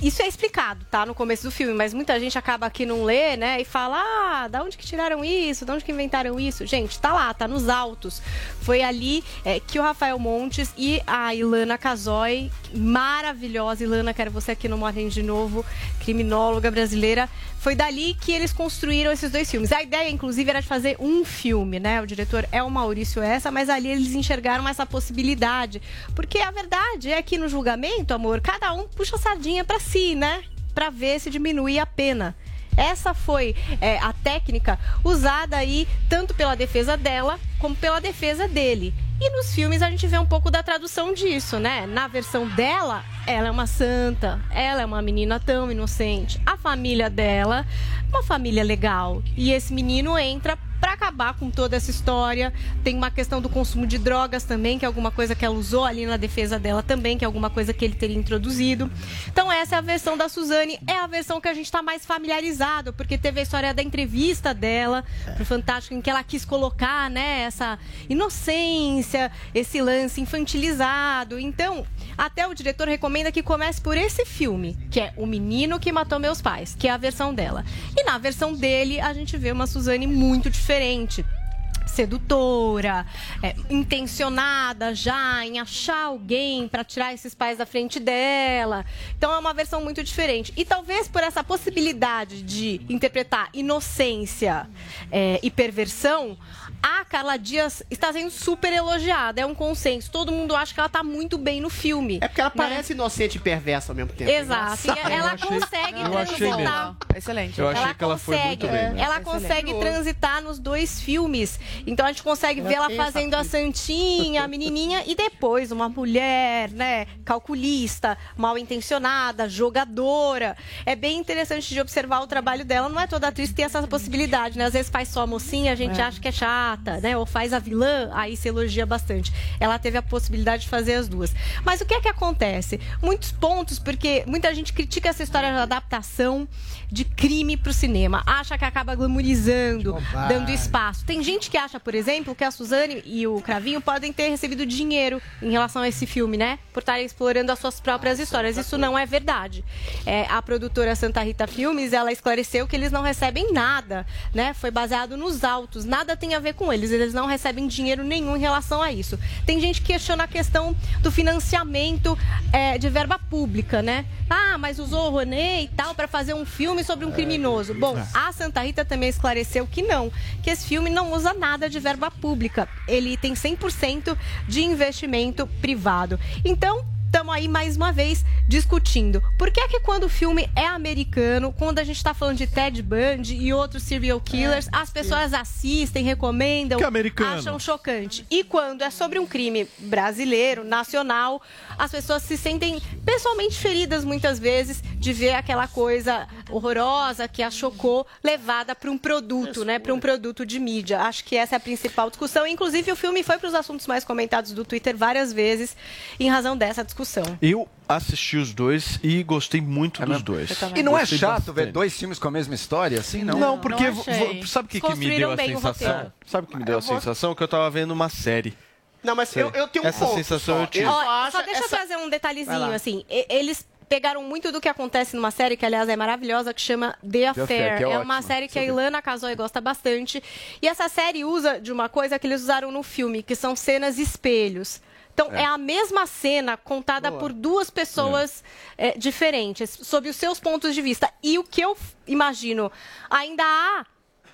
Isso é explicado, tá? No começo do filme, mas muita gente acaba aqui não lê, né? E fala, ah, da onde que tiraram isso? Da onde que inventaram isso? Gente, tá lá, tá nos autos. Foi ali é, que o Rafael Montes e a Ilana Casoy, maravilhosa, Ilana, quero você aqui no Morrem de Novo, criminóloga brasileira, foi dali que eles construíram esses dois filmes. A ideia, inclusive, era de fazer um filme, né? O diretor é o Maurício Essa, mas ali eles enxergaram essa possibilidade. Porque a verdade é que no julgamento, amor, cada um puxa a sardinha pra si, né? Pra ver se diminui a pena. Essa foi é, a técnica usada aí tanto pela defesa dela como pela defesa dele. E nos filmes a gente vê um pouco da tradução disso, né? Na versão dela, ela é uma santa, ela é uma menina tão inocente. A família dela, uma família legal. E esse menino entra pra acabar com toda essa história. Tem uma questão do consumo de drogas também, que é alguma coisa que ela usou ali na defesa dela também, que é alguma coisa que ele teria introduzido. Então essa é a versão da Suzane, é a versão que a gente tá mais familiarizado, porque teve a história da entrevista dela pro Fantástico, em que ela quis colocar, né, essa inocência, esse lance infantilizado. Então, até o diretor recomenda que comece por esse filme, que é O Menino que Matou Meus Pais, que é a versão dela. E na versão dele, a gente vê uma Suzane muito diferente sedutora, é, intencionada já em achar alguém para tirar esses pais da frente dela. Então é uma versão muito diferente. E talvez por essa possibilidade de interpretar inocência é, e perversão, a Carla Dias está sendo super elogiada. É um consenso. Todo mundo acha que ela está muito bem no filme. É porque ela parece inocente e perversa ao mesmo tempo. Exato. E ela consegue eu achei transitar. Excelente. Eu achei que ela foi muito bem. né? Ela consegue transitar nos dois filmes. Então a gente consegue Ela ver ela fazendo a santinha, a menininha, e depois uma mulher, né, calculista, mal intencionada, jogadora. É bem interessante de observar o trabalho dela. Não é toda atriz que tem essa possibilidade, né? Às vezes faz só a mocinha, a gente É. acha que é né? Ou faz a vilã, aí se elogia bastante. Ela teve a possibilidade de fazer as duas. Mas o que é que acontece? Muitos pontos, porque muita gente critica essa história de adaptação de crime pro cinema. Acha que acaba glamorizando, dando espaço. Tem gente que acha, por exemplo, que a Suzane e o Cravinho podem ter recebido dinheiro em relação a esse filme, né? Por estarem explorando as suas próprias histórias. Isso não é verdade. É, a produtora Santa Rita Filmes, ela esclareceu que eles não recebem nada, né? Foi baseado nos autos. Nada tem a ver com eles. eles não recebem dinheiro nenhum em relação a isso. Tem gente que questiona a questão do financiamento é, de verba pública, né? Ah, mas usou o Rouanet e tal para fazer um filme sobre um criminoso. Bom, a Santa Rita também esclareceu que não, que esse filme não usa nada de verba pública. Ele tem 100% de investimento privado. Então, estamos aí mais uma vez discutindo. Por que é que quando o filme é americano, quando a gente está falando de Ted Bundy e outros serial killers, as pessoas assistem, recomendam, é acham chocante. E quando é sobre um crime brasileiro, nacional, as pessoas se sentem pessoalmente feridas muitas vezes de ver aquela coisa horrorosa que a chocou levada para um produto, né, para um produto de mídia. Acho que essa é a principal discussão. Inclusive o filme foi para os assuntos mais comentados do Twitter várias vezes em razão dessa discussão. Eu assisti os dois e gostei muito dos dois. E não é Gostei chato bastante. ver dois filmes com a mesma história, assim, não? Não, porque vo- sabe o que, que me deu a sensação? Sabe o que me deu a vou- sensação? Que eu tava vendo uma série. Não, mas eu, eu tenho um Essa ponto sensação só. eu tive. Eu Ó, acho só deixa essa- eu trazer um detalhezinho, assim. Eles pegaram muito do que acontece numa série, que aliás é maravilhosa, que chama The Affair. Affair, que é é uma série que a Ilana Casoy gosta bastante. E essa série usa de uma coisa que eles usaram no filme, que são cenas espelhos. Então, é, É. a mesma cena contada por duas pessoas é, diferentes, sob os seus pontos de vista. E o que eu imagino, ainda há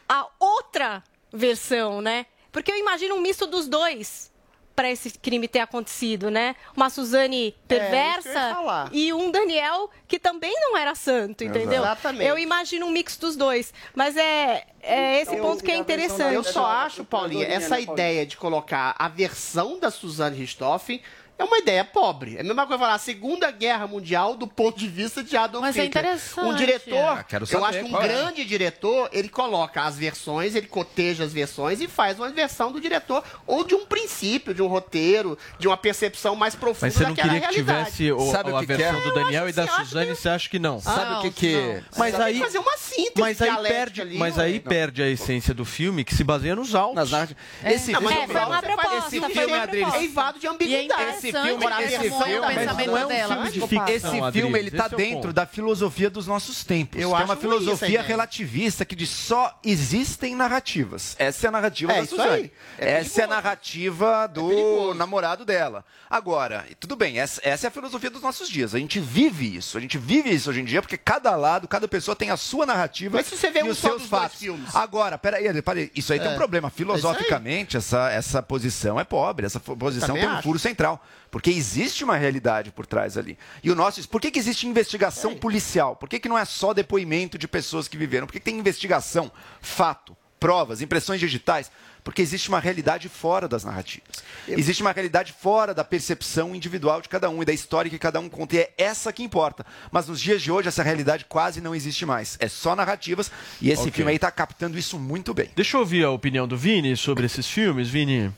a outra versão, né? Porque eu imagino um misto dos dois para esse crime ter acontecido, né? Uma Suzane É, eu perversa falar. e um Daniel que também não era santo, entendeu? Exatamente. Eu imagino um mix dos dois. Mas é, é esse ponto que é interessante. Eu só acho, Paulinha, essa ideia de colocar a versão da Suzanne Richthofen é uma ideia pobre. É a mesma coisa falar a Segunda Guerra Mundial do ponto de vista de Adolf Mas é Hitler. interessante. Um diretor, Ah, quero eu saber acho que um é. grande diretor, ele coloca as versões, ele coteja as versões e faz uma versão do diretor ou de um princípio, de um roteiro, de uma percepção mais profunda Mas você não daquela queria que realidade. tivesse o- Sabe o a que versão que é? do Daniel e da Suzane, você acha que não? Sabe o que que... Mas Só tem aí, que fazer uma síntese mas aí perde, ali, mas aí perde a essência do filme que se baseia nos autos. Nas narrativas. Esse Não, mas É, foi uma proposta, esse filme, Adriles, proposta. eivado de é ambiguidade. Esse filme, da o pensamento não é um dela. filme de Desculpa. Esse Não, filme, ele tá esse é o dentro ponto. da filosofia dos nossos tempos. Eu que é acho uma ruim essa filosofia ideia. relativista que diz só existem narrativas. Essa é a narrativa É, da isso Suzane. aí. É essa é a perigoso. narrativa do perigoso. namorado dela. Agora, tudo bem, essa, essa é a filosofia dos nossos dias. A gente vive isso. A gente vive isso hoje em dia porque cada lado, cada pessoa tem a sua narrativa Mas se você vê e um os só seus dos dois fatos. filmes. Agora, peraí, peraí, isso aí tem É. um problema. É Filosoficamente, essa, essa posição é pobre. Essa fo- posição tem um acho. furo central. Porque existe uma realidade por trás ali. E o nosso. Por que, que existe investigação policial? Por que, que não é só depoimento de pessoas que viveram? Por que, que tem investigação, fato, provas, impressões digitais? Porque existe uma realidade fora das narrativas. Existe uma realidade fora da percepção individual de cada um e da história que cada um conta. E é essa que importa. Mas nos dias de hoje, essa realidade quase não existe mais. É só narrativas. E esse Ok. filme aí está captando isso muito bem. Deixa eu ouvir a opinião do Vini sobre esses filmes, Vini.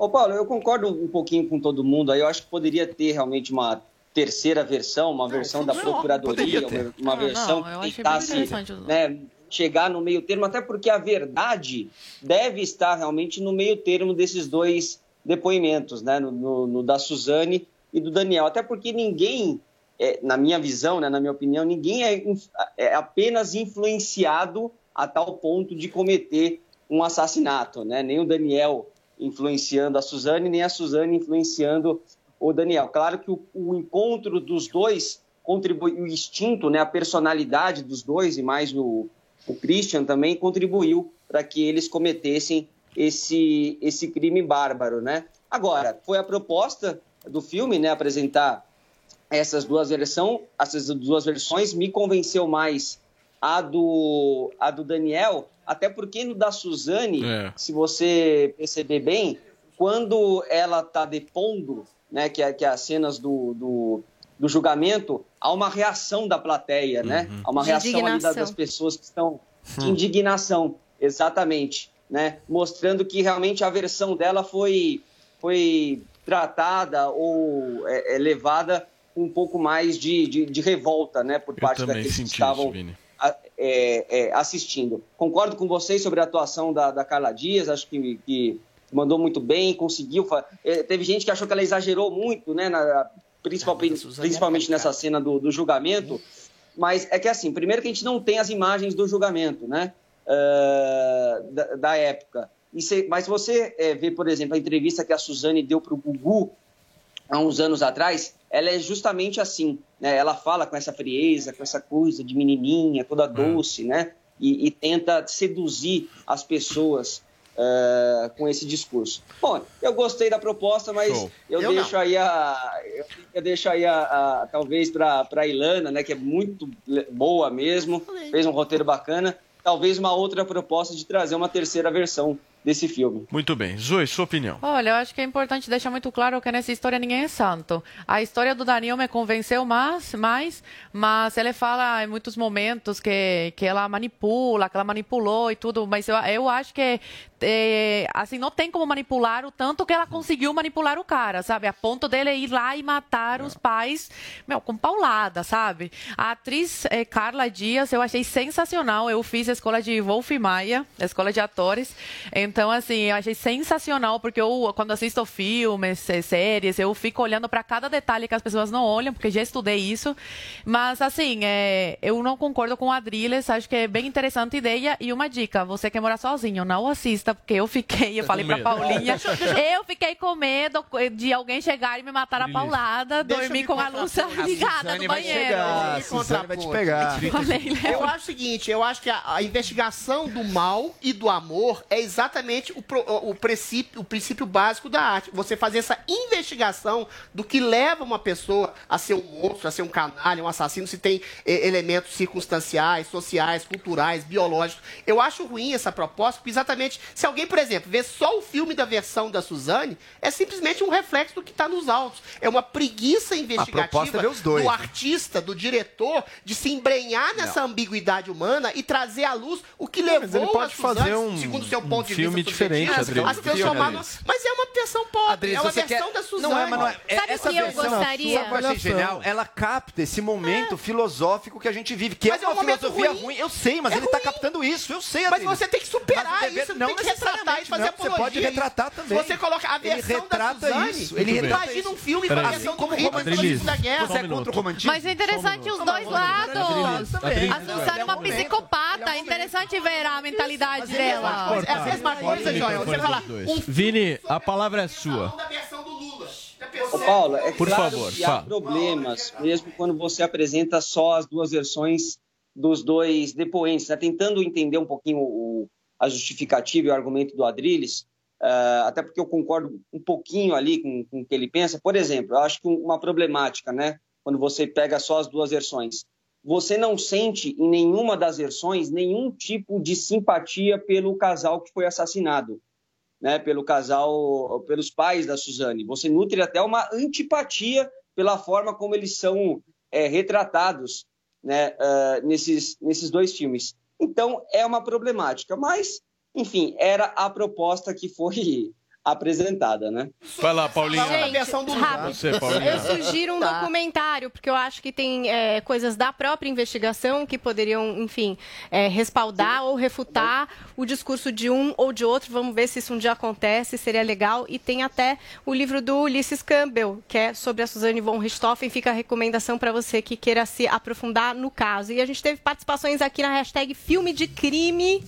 Ô Paulo, eu concordo um pouquinho com todo mundo aí. Eu acho que poderia ter realmente uma terceira versão, uma versão da Procuradoria, ter. uma Ah, versão não, eu que tentasse né, chegar no meio termo, até porque a verdade deve estar realmente no meio termo desses dois depoimentos, né? No, no- no da Suzane e do Daniel. Até porque ninguém, é, na minha visão, né, na minha opinião, ninguém é, é apenas influenciado a tal ponto de cometer um assassinato, né? Nem o Daniel influenciando a Suzane, nem a Suzane influenciando o Daniel. Claro que o, o encontro dos dois contribui, o instinto, né, a personalidade dos dois e mais o, o Christian também contribuiu para que eles cometessem esse, esse crime bárbaro, né? Agora, foi a proposta do filme, né, apresentar essas duas versões, essas duas versões me convenceu mais a do a do Daniel, até porque no da Suzane, É. se você perceber bem, quando ela está depondo, né, que é, que é as cenas do, do, do julgamento, há uma reação da plateia, né? Há uma De reação ali da- indignação. das pessoas que estão de indignação, exatamente, né? Mostrando que realmente a versão dela foi foi tratada ou é, é, levada com um pouco mais de, de, de revolta, né, por Eu parte daqueles que estavam isso, é, é, assistindo. Concordo com vocês sobre a atuação da, da Carla Dias, acho que, que mandou muito bem, conseguiu. é, teve gente que achou que ela exagerou muito, né? na- principalmente principalmente nessa cena do, do julgamento. Mas é que assim, primeiro que a gente não tem as imagens do julgamento, né? ah, da, da época. E se- mas você eh, vê, por exemplo, a entrevista que a Suzane deu para o Gugu há uns anos atrás, ela é justamente assim, né? Ela fala com essa frieza, com essa coisa de menininha, toda doce, né? E, e tenta seduzir as pessoas eh, com esse discurso. Bom, eu gostei da proposta, mas Show. eu, Eu deixo não. aí a, eu, eu deixo aí a, a- talvez para a Ilana, né? Que é muito boa mesmo, fez um roteiro bacana. Talvez uma outra proposta de trazer uma terceira versão desse filme. Muito bem. Zoe, sua opinião. Olha, eu acho que é importante deixar muito claro que nessa história ninguém é santo. A história do Daniel me convenceu mais, mais mas ele fala em muitos momentos que, que ela manipula, que ela manipulou e tudo, mas eu, eu acho que é, assim não tem como manipular o tanto que ela conseguiu manipular o cara, sabe? A ponto dele ir lá e matar os pais, meu, com paulada, sabe? A atriz eh, Carla Dias eu achei sensacional. Eu fiz a escola de Wolf Maia, a escola de atores. Então, assim, eu achei sensacional, porque eu, quando assisto filmes, eh, séries, eu fico olhando para cada detalhe que as pessoas não olham, porque já estudei isso. Mas, assim, eh, eu não concordo com o Adriles, acho que é bem interessante a ideia. E uma dica: você quer morar sozinho, não assista, porque eu fiquei, eu falei medo. Paulinha, eu fiquei com medo de alguém chegar e me matar a paulada, deixa dormir com a luz ligada no vai banheiro. chegar, a Suzane vai te pegar. Eu acho o seguinte, eu acho que a, a investigação do mal e do amor é exatamente o, pro- o princípio, o princípio básico da arte. Você fazer essa investigação do que leva uma pessoa a ser um monstro, a ser um canalha, um assassino, se tem eh, elementos circunstanciais, sociais, culturais, biológicos. Eu acho ruim essa proposta, porque exatamente, se alguém, por exemplo, vê só o filme da versão da Suzane, é simplesmente um reflexo do que está nos autos. É uma preguiça investigativa proposta é ver os dois. do artista, do diretor, de se embrenhar nessa ambiguidade humana e trazer à luz o que levou mas ele pode a Suzane, fazer um- segundo o seu um ponto de filme vista diferente, Adriles. a se transformar no-. Mas é uma versão pobre, é uma versão quer- da Suzane. Não é, mas não é. é Sabe essa que eu gostaria? sua eu achei genial. Ela capta esse momento filosófico que a gente vive, que Mas é é um uma filosofia ruim. ruim. Eu sei, mas É ele tá ruim. captando isso. Eu sei, Mas Adriles. você tem que superar Mas isso, não tem que retratar e fazer não. apologia. Você pode retratar também. Você coloca a Ele versão da retrata Suzane, isso, ele imagina um filme com a versão do romantismo. da guerra. Você é contra o romantismo? Mas é interessante os dois lados. A Suzane é uma psicopata. É interessante ver a mentalidade dela. É a mesma coisa, Joel. Você fala, um Vini, a palavra é sua. da versão do Lula. Ô, Paulo, é Por claro favor, que há fala. problemas, mesmo quando você apresenta só as duas versões dos dois depoentes, né? tentando entender um pouquinho o- a justificativa e o argumento do Adrilles, ah, até porque eu concordo um pouquinho ali com, com o que ele pensa. Por exemplo, eu acho que uma problemática, né, quando você pega só as duas versões, você não sente em nenhuma das versões nenhum tipo de simpatia pelo casal que foi assassinado né, pelo casal, pelos pais da Suzane. Você nutre até uma antipatia pela forma como eles são é, retratados né, ah, nesses, nesses dois filmes. Então, é uma problemática, mas, enfim, era a proposta que foi apresentada, né? Vai lá, Paulinha. Gente, rápido. Você, Paulinha. Eu sugiro um Tá. documentário, porque eu acho que tem é, coisas da própria investigação que poderiam, enfim, é, respaldar ou refutar o discurso de um ou de outro. Vamos ver se isso um dia acontece, seria legal. E tem até o livro do Ulysses Campbell, que é sobre a Suzane von Richthofen. Fica a recomendação para você que queira se aprofundar no caso. E a gente teve participações aqui na hashtag Filme de Crime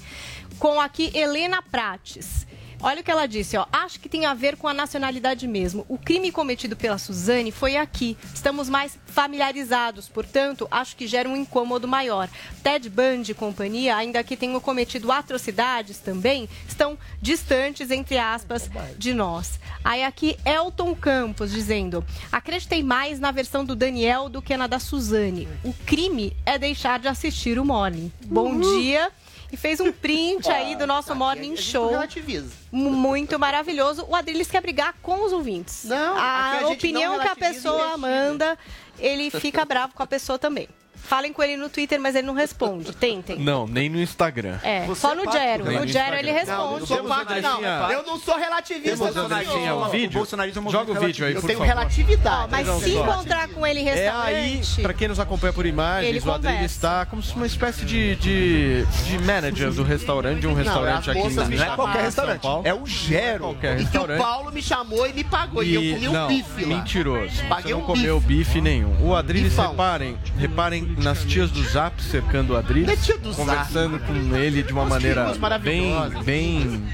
com aqui Helena Prates. Olha o que ela disse, ó. Acho que tem a ver com a nacionalidade mesmo. O crime cometido pela Suzane foi aqui. Estamos mais familiarizados, portanto, acho que gera um incômodo maior. Ted Bundy e companhia, ainda que tenham cometido atrocidades também, estão distantes, entre aspas, de nós. Aí aqui Elton Campos dizendo: acreditei mais na versão do Daniel do que na da Suzane. O crime é deixar de assistir o Morning. Bom dia. E fez um print aí do nosso Morning Show. relativiza. Muito maravilhoso. O Adriles quer brigar com os ouvintes. Não, a, a opinião não que a pessoa manda, ele fica bravo com a pessoa também. Falem com ele no Twitter, mas ele não responde. Tentem. Não, nem no Instagram. É, só no Gero. Nem No Gero ele Instagram. Não, não responde. sou parte, não. Eu não sou relativista, Temos, não, Andrezinha, senhor. o vídeo? Joga o vídeo aí, Eu por tenho favor. relatividade. Mas Não, se encontrar com ele em É aí, restaurante. pra quem nos acompanha por imagens, o conversa. está como se uma espécie de, de, de manager do restaurante, de um restaurante as aqui em Não é qualquer restaurante, Paulo. é o Gero. Qualquer E que o restaurante. Paulo me chamou e me pagou. E, eu comi um não, bife lá. mentiroso. Paguei Você não um comeu bife nenhum. O Bifão. reparem, reparem nas tias do Zap cercando o Adriles, Não é tia do Zap. conversando com ele de uma Os maneira bem, bem,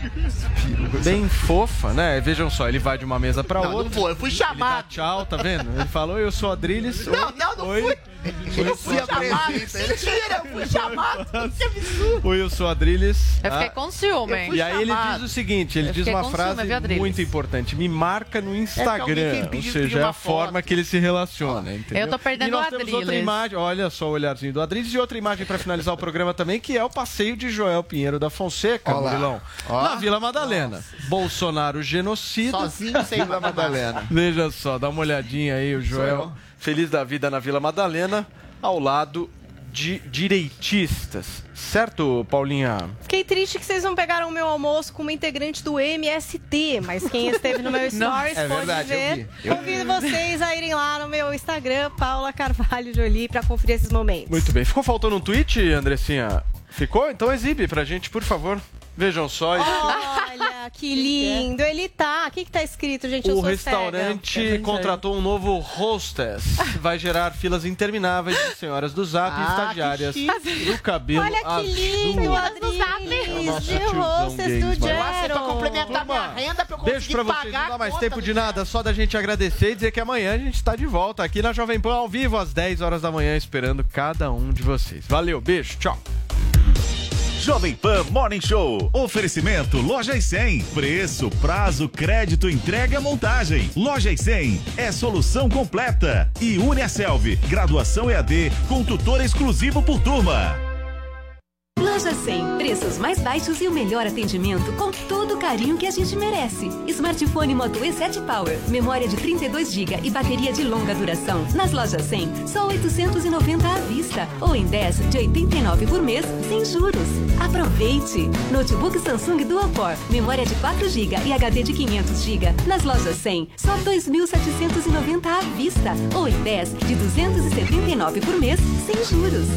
bem fofa, né? Vejam só, ele vai de uma mesa pra Não, outra. não foi, eu fui chamado. tchau, tá vendo? Ele falou, eu sou Adriles. Não, Oi, não, não oi. fui. Oi, Eu fui sou chamado. Adriles. Mentira, eu fui chamado. Que absurdo. Sou Adriles. Eu fiquei Ah, com ciúme. Fui E aí ele diz o seguinte, ele diz uma frase muito importante, me marca no alguém Instagram, ou seja, é a forma que ele se relaciona, entendeu? Eu tô perdendo e nós o temos outra Adriles. imagem, olha só o olharzinho do Adriles e outra imagem para finalizar o programa também, que é o passeio de Joel Pinheiro da Fonseca, Olá. Murilão, na Vila Madalena. Bolsonaro genocida. Sozinho, sem Vila Madalena. Veja só, dá uma olhadinha aí, o Joel, feliz da vida na Vila Madalena, ao lado de direitistas. Certo, Paulinha? Fiquei triste que vocês não pegaram o meu almoço com uma integrante do MST, mas quem esteve no meu stories é pode verdade, eu ver. vi, eu Convido vocês a irem lá no meu Instagram, Paula Carvalho Jolie, pra conferir esses momentos. Muito bem. Ficou faltando um tweet, Andressinha? Ficou? Então exibe pra gente, por favor. Vejam só. Olha, que lindo. Ele tá. O que, que tá escrito, gente? Eu O sou restaurante contratou um novo hostess. Vai gerar filas intermináveis de senhoras do Zap e Ah, estagiárias do cabelo Olha que azul. lindo, É o Adriles. nosso De tiozão hostess do é pra Jero. complementar minha renda pra eu Beijo pra vocês, pagar não dá mais tempo do de nada, só da gente agradecer e dizer que amanhã a gente tá de volta aqui na Jovem Pan ao vivo às 10 horas da manhã esperando cada um de vocês. Valeu, beijo, tchau. Jovem Pan Morning Show. Oferecimento Loja e 100. Preço, prazo, crédito, entrega, montagem. Loja e 100 é solução completa. E Uniaselv, graduação EAD com tutor exclusivo por turma. Loja 100, preços mais baixos e o melhor atendimento com todo o carinho que a gente merece. Smartphone Moto E7 Power, memória de 32 GB e bateria de longa duração. Nas lojas 100, só 890 à vista ou em 10 de 89 por mês, sem juros. Aproveite! Notebook Samsung Dual Core, memória de 4 GB e HD de 500 GB. Nas lojas 100, só 2.790 à vista ou em 10 de 279 por mês, sem juros.